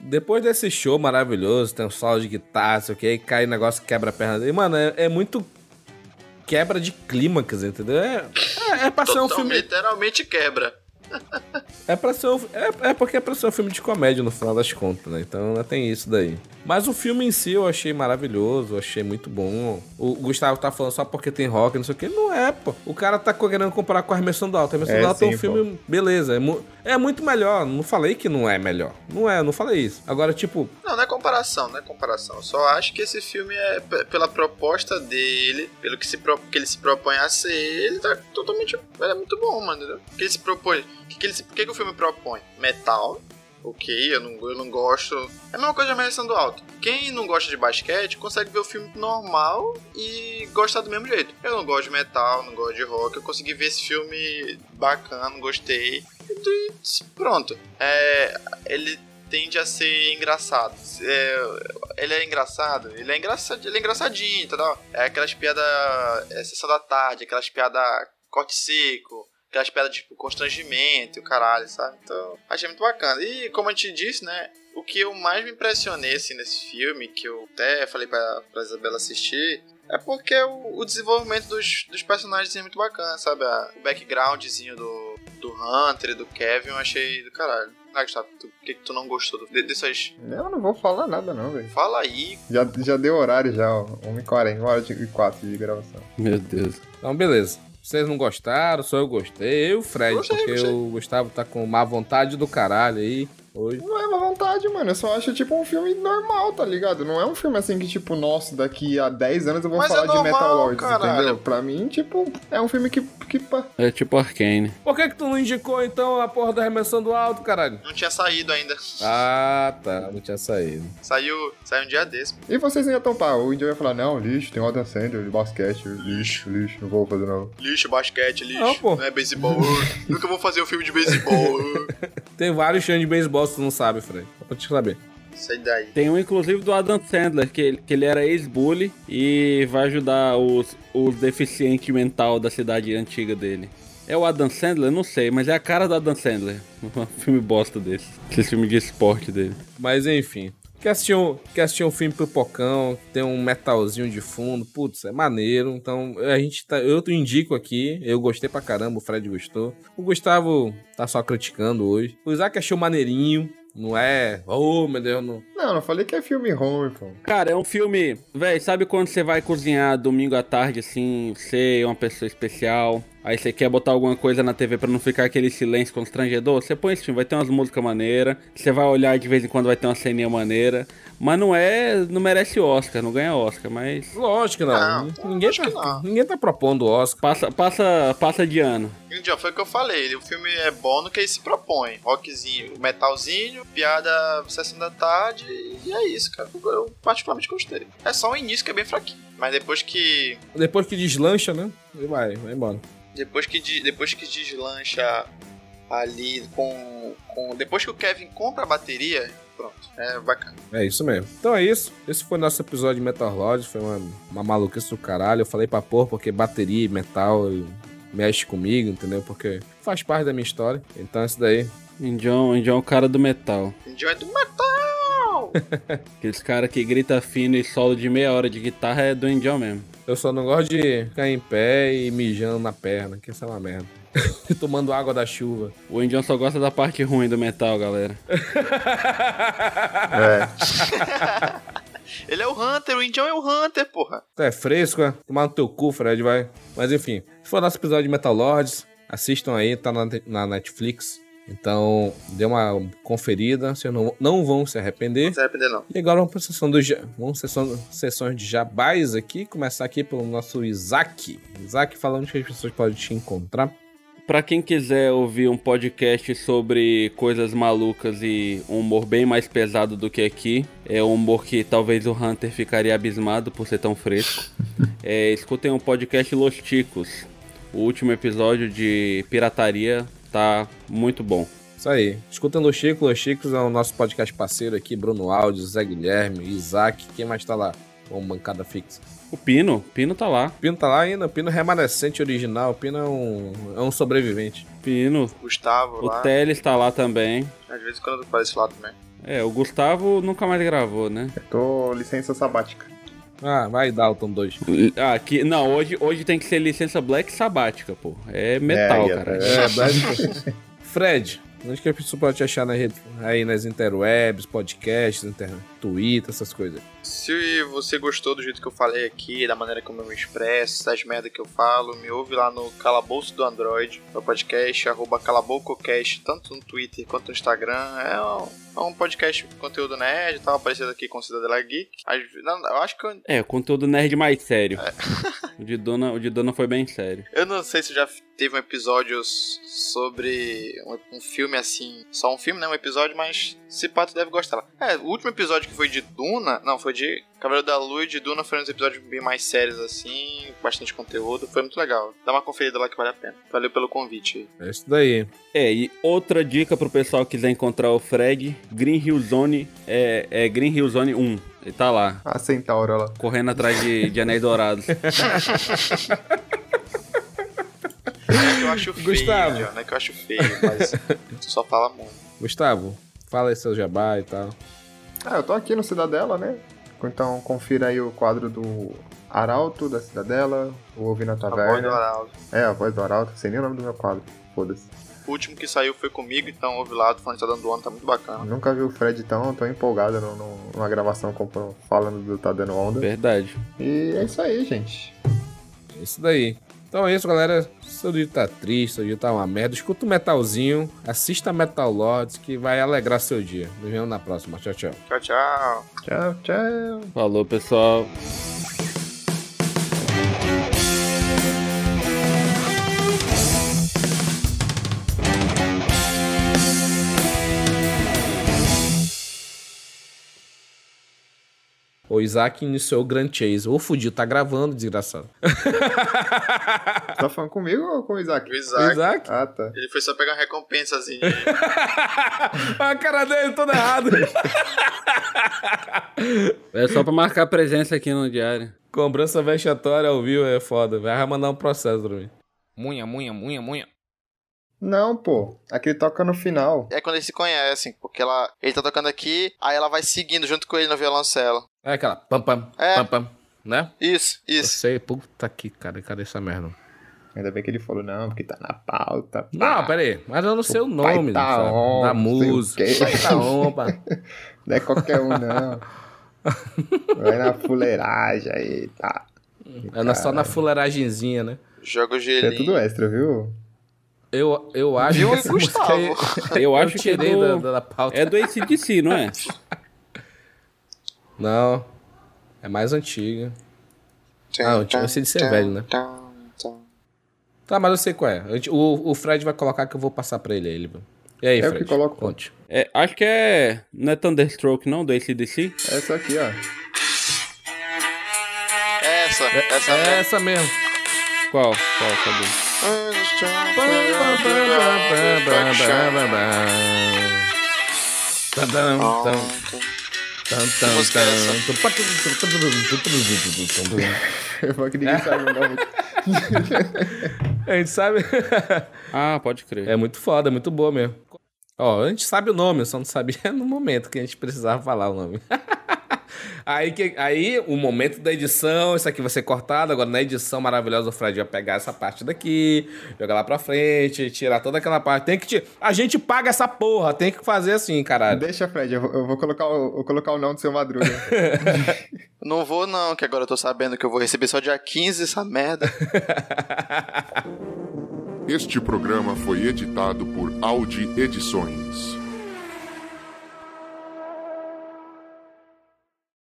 Depois desse show maravilhoso, tem um solo de guitarra, sei o que, aí cai o negócio que quebra a perna dele. Mano, é, é muito quebra de clímax, entendeu? É, é, é pra ser um filme. Literalmente quebra. É pra ser um, é, é porque é pra ser um filme de comédia no final das contas, né? Então né, tem isso daí. Mas o filme em si eu achei maravilhoso, eu achei muito bom. O Gustavo tá falando só porque tem rock, não sei o que. Não é, pô. O cara tá querendo comparar com a Armação do Alto. A Armação É, do Alto é um sim, filme, beleza. É, mu- é muito melhor. Não falei que não é melhor. Não é, não falei isso. Agora, tipo, Não, não é comparação, não é comparação. Eu só acho que esse filme é pela proposta dele, pelo que, se que ele se propõe a ser, ele tá totalmente. Ele é muito bom, mano. O que ele se propõe. O que, que, ele se- que, que o filme propõe? Metal. Ok, eu não, eu não gosto. É a mesma coisa de Ameaçando do Alto. Quem não gosta de basquete consegue ver o filme normal e gostar do mesmo jeito. Eu não gosto de metal, não gosto de rock. Eu consegui ver esse filme bacana, gostei. E pronto. É, ele tende a ser engraçado. É, ele é engraçado, ele é engraçado, ele é engraçadinho, entendeu? É aquelas piadas é, sessão da tarde, aquelas piadas corte seco, aquelas piadas tipo constrangimento caralho, sabe? Então, achei muito bacana. E como a gente disse, né? O que eu mais me impressionei assim, nesse filme, que eu até falei pra, pra Isabela assistir, é porque o, o desenvolvimento dos, dos personagens é muito bacana, sabe? O backgroundzinho do, do Hunter e do Kevin eu achei do caralho. Ah, Gustavo, por que, que tu não gostou do, de- dessas. Eu não vou falar nada não, velho. Fala aí. Já, já deu horário já, ó. 1h40, 1 hora e 4 de gravação. Meu Deus. então beleza. Vocês não gostaram, só eu gostei. Eu e o Fred, Gostei, porque gostei. o Gustavo tá com má vontade do caralho aí. Hoje. Não é má vontade, mano. Eu só acho, tipo, um filme normal, tá ligado? Não é um filme assim que, tipo, nossa, daqui a 10 anos eu vou Mas falar é de normal, Metal Lords, caralho. entendeu? Pra mim, tipo, é um filme que. que pá. É tipo Arcane. Por que que tu não indicou, então, a porra da remessão do alto, caralho? Não tinha saído ainda. Ah, tá. Não tinha saído. Saiu, saiu um dia desse. E vocês tão pá, o Índio vai falar, não, lixo, tem o Adam Sandler de basquete, lixo, lixo, não vou fazer não. Lixo, basquete, lixo. Não, pô. é beisebol. Nunca vou fazer um filme de beisebol. Tem vários filmes de beisebol, se tu não sabe, Fred. Só pra te saber. Sai daí. Tem um, inclusive, do Adam Sandler, que ele, que ele era ex-bully e vai ajudar os, os deficientes mental da cidade antiga dele. É o Adam Sandler? Não sei, mas é a cara do Adam Sandler. Um filme bosta desse. Esse filme de esporte dele. Mas enfim. Quer assistir, um, quer assistir um filme pipocão, tem um metalzinho de fundo, putz, é maneiro. Então a gente tá. Eu te indico aqui, eu gostei pra caramba, o Fred gostou. O Gustavo tá só criticando hoje. O Isaac achou maneirinho, não é. Oh, meu Deus, não. Não, não falei que é filme ruim, pô. Cara, é um filme. Véi, sabe quando você vai cozinhar domingo à tarde, assim, você é uma pessoa especial, aí você quer botar alguma coisa na TV pra não ficar aquele silêncio constrangedor? Você põe esse filme, vai ter umas músicas maneiras, você vai olhar de vez em quando vai ter uma ceninha maneira, mas não é. Não merece Oscar, não ganha Oscar, mas. Lógico que não. Não, ninguém, tá, que não. ninguém tá propondo Oscar. Passa, passa, passa de ano. Já foi o que eu falei. O filme é bom no que ele se propõe. Rockzinho, metalzinho, piada sessão da tarde e é isso, cara. Eu particularmente gostei. É só o início que é bem fraquinho. Mas depois que. Depois que deslancha, né? Vai, vai embora. Depois que, de- depois que deslancha ali com, com. Depois que o Kevin compra a bateria, pronto. É bacana. É isso mesmo. Então é isso. Esse foi nosso episódio de Metal Lodge. Foi uma, uma maluquice do caralho. Eu falei pra pôr porque bateria e metal mexe comigo, entendeu? Porque faz parte da minha história. Então é isso daí. Indião, Indião é o cara do metal. Indião é do metal! Aqueles cara que grita fino e solo de meia hora de guitarra é do Indião mesmo. Eu só não gosto de ficar em pé e mijando na perna, que isso é uma merda. E Tomando água da chuva. O Indião só gosta da parte ruim do metal, galera. É. Ele é o Hunter, o Indião é o Hunter, porra. É fresco, é? Tomar no teu cu, Fred, vai. Mas enfim, esse foi o nosso episódio de Metal Lords. Assistam aí, tá na, na Netflix. Então, dê uma conferida, vocês não, não vão se arrepender. Não se arrepender, não. E agora vamos para a sessão dos vamos sessão, sessões de jabás aqui. Começar aqui pelo nosso Isaac. Isaac, falando que as pessoas podem te encontrar. Pra quem quiser ouvir um podcast sobre coisas malucas e um humor bem mais pesado do que aqui, é um humor que talvez o Hunter ficaria abismado por ser tão fresco. É, escutem um podcast Los Ticos. O último episódio de pirataria tá muito bom. Isso aí. Escutem Los Chicos. Los Chicos é o nosso podcast parceiro aqui. Bruno Alves, Zé Guilherme, Isaac. Quem mais tá lá? Com bancada fixa. O Pino, Pino tá lá. O Pino tá lá ainda. O Pino é remanescente original. O Pino é um, é um sobrevivente. Pino. Gustavo O lá. Teles tá lá também. Às vezes quando aparece lá também. É, o Gustavo nunca mais gravou, né? Tô licença sabática. Ah, vai Dalton 2. Ah, que, não, hoje, hoje tem que ser licença black sabática, pô. É metal, É, é, cara. É, Black- Fred, onde que a pessoa pode te achar na rede, aí nas interwebs, podcasts, inter... Twitter, essas coisas? Se você gostou do jeito que eu falei aqui, da maneira como eu me expresso, das merdas que eu falo, me ouve lá no Calabouço do Android, meu podcast, arroba calabococast, tanto no Twitter quanto no Instagram. É um, é um podcast com conteúdo nerd, tava aparecendo aqui com Cidadela Geek. Eu acho que eu, É, conteúdo nerd mais sério. O, de dona, o de Dona foi bem sério. eu não sei se já teve um episódio sobre um, um filme assim, só um filme, né? Um episódio, mas se pá, tu deve gostar. É, o último episódio que foi de Duna, não, foi de Cavaleiro da Lua e de Duna foram uns episódios bem mais sérios assim, bastante conteúdo, foi muito legal. Dá uma conferida lá que vale a pena. Valeu pelo convite aí. É isso daí. É, e outra dica pro pessoal que quiser encontrar o Fred, Green Hill Zone é, é Green Hill Zone 1. Ele tá lá, A centaura lá. correndo atrás de, de anéis dourados. Eu acho feio, Gustavo. John, não é que eu acho feio, mas tu só fala muito. Gustavo, fala aí seu jabá e tal. Ah, eu tô aqui no Cidadela, né? Então confira aí o quadro do Arauto da Cidadela, o Ouvindo a A voz do Taverna. Araldo. É, a voz do Arauto, sei nem o nome do meu quadro. Foda-se. O último que saiu foi comigo, então ouve lá, do fone tá dando ano, tá muito bacana. Nunca vi o Fred tão, tão empolgado no, no- numa gravação como- falando do Tá Dando Onda. Verdade. E é isso aí, gente. É isso daí. Então é isso, galera. Seu dia tá triste, seu dia tá uma merda. Escuta o metalzinho, assista Metal Lords, que vai alegrar seu dia. Nos vemos na próxima. Tchau, tchau. Tchau, tchau. Tchau, tchau. Falou, pessoal. O Isaac iniciou o Grand Chase. Ô, fudido, tá gravando, desgraçado. Tá falando comigo ou com o Isaac? O Isaac. Isaac? Ah, tá. Ele foi só pegar uma recompensazinha. a cara dele todo errado. É só pra marcar presença aqui no diário. Cobrança vexatória ao vivo é foda. Vai mandar um processo pra mim. Munha, munha, munha, munha. Não, pô. Aqui toca no final. é quando eles se conhecem, porque ela, ele tá tocando aqui, aí ela vai seguindo junto com ele no violoncelo. É aquela pam pam, É. pam pam, né? Isso, Eu isso. sei, puta que cara, cadê essa merda? Ainda bem que ele falou, não, porque tá na pauta. Não, pá. pera aí, mas eu não sei o pai nome tá sabe? on, da não o música. Pai tá on. Não é qualquer um, não. Vai na fuleiragem aí, tá. É só na fuleiragenzinha, né? Joga o é gelinho. tudo extra, viu? Eu, eu acho Viu, Eu eu acho que é tirei do, da, da pauta. é do ACDC, não é? Não, é mais antiga. Ah, o eu sei de ser velho, né? Tá, mas eu sei qual é. O, o Fred vai colocar que eu vou passar pra ele. ele. E aí, É o Fred? que coloco. Conte. É, Acho que é. Não é Thunderstroke, não? Do ACDC? Essa aqui, ó. Essa, essa É mesmo. essa mesmo. Qual? Qual? Cadê? Tadam, Eu que ninguém sabe. A gente sabe. Ah, pode crer. É muito foda, é muito boa mesmo. Ó, a gente sabe o nome, só não sabia no momento que a gente precisava falar o nome. Aí, que, aí, o momento da edição, isso aqui vai ser cortado. Agora, na edição maravilhosa, o Fred vai pegar essa parte daqui, jogar lá pra frente, tirar toda aquela parte. Tem que tirar. A gente paga essa porra, tem que fazer assim, caralho. Deixa, Fred, eu vou, eu vou colocar, o, vou colocar o não do seu Madruga. Não vou não, que agora eu tô sabendo que eu vou receber só dia 15 essa merda. Este programa foi editado por Audi Edições.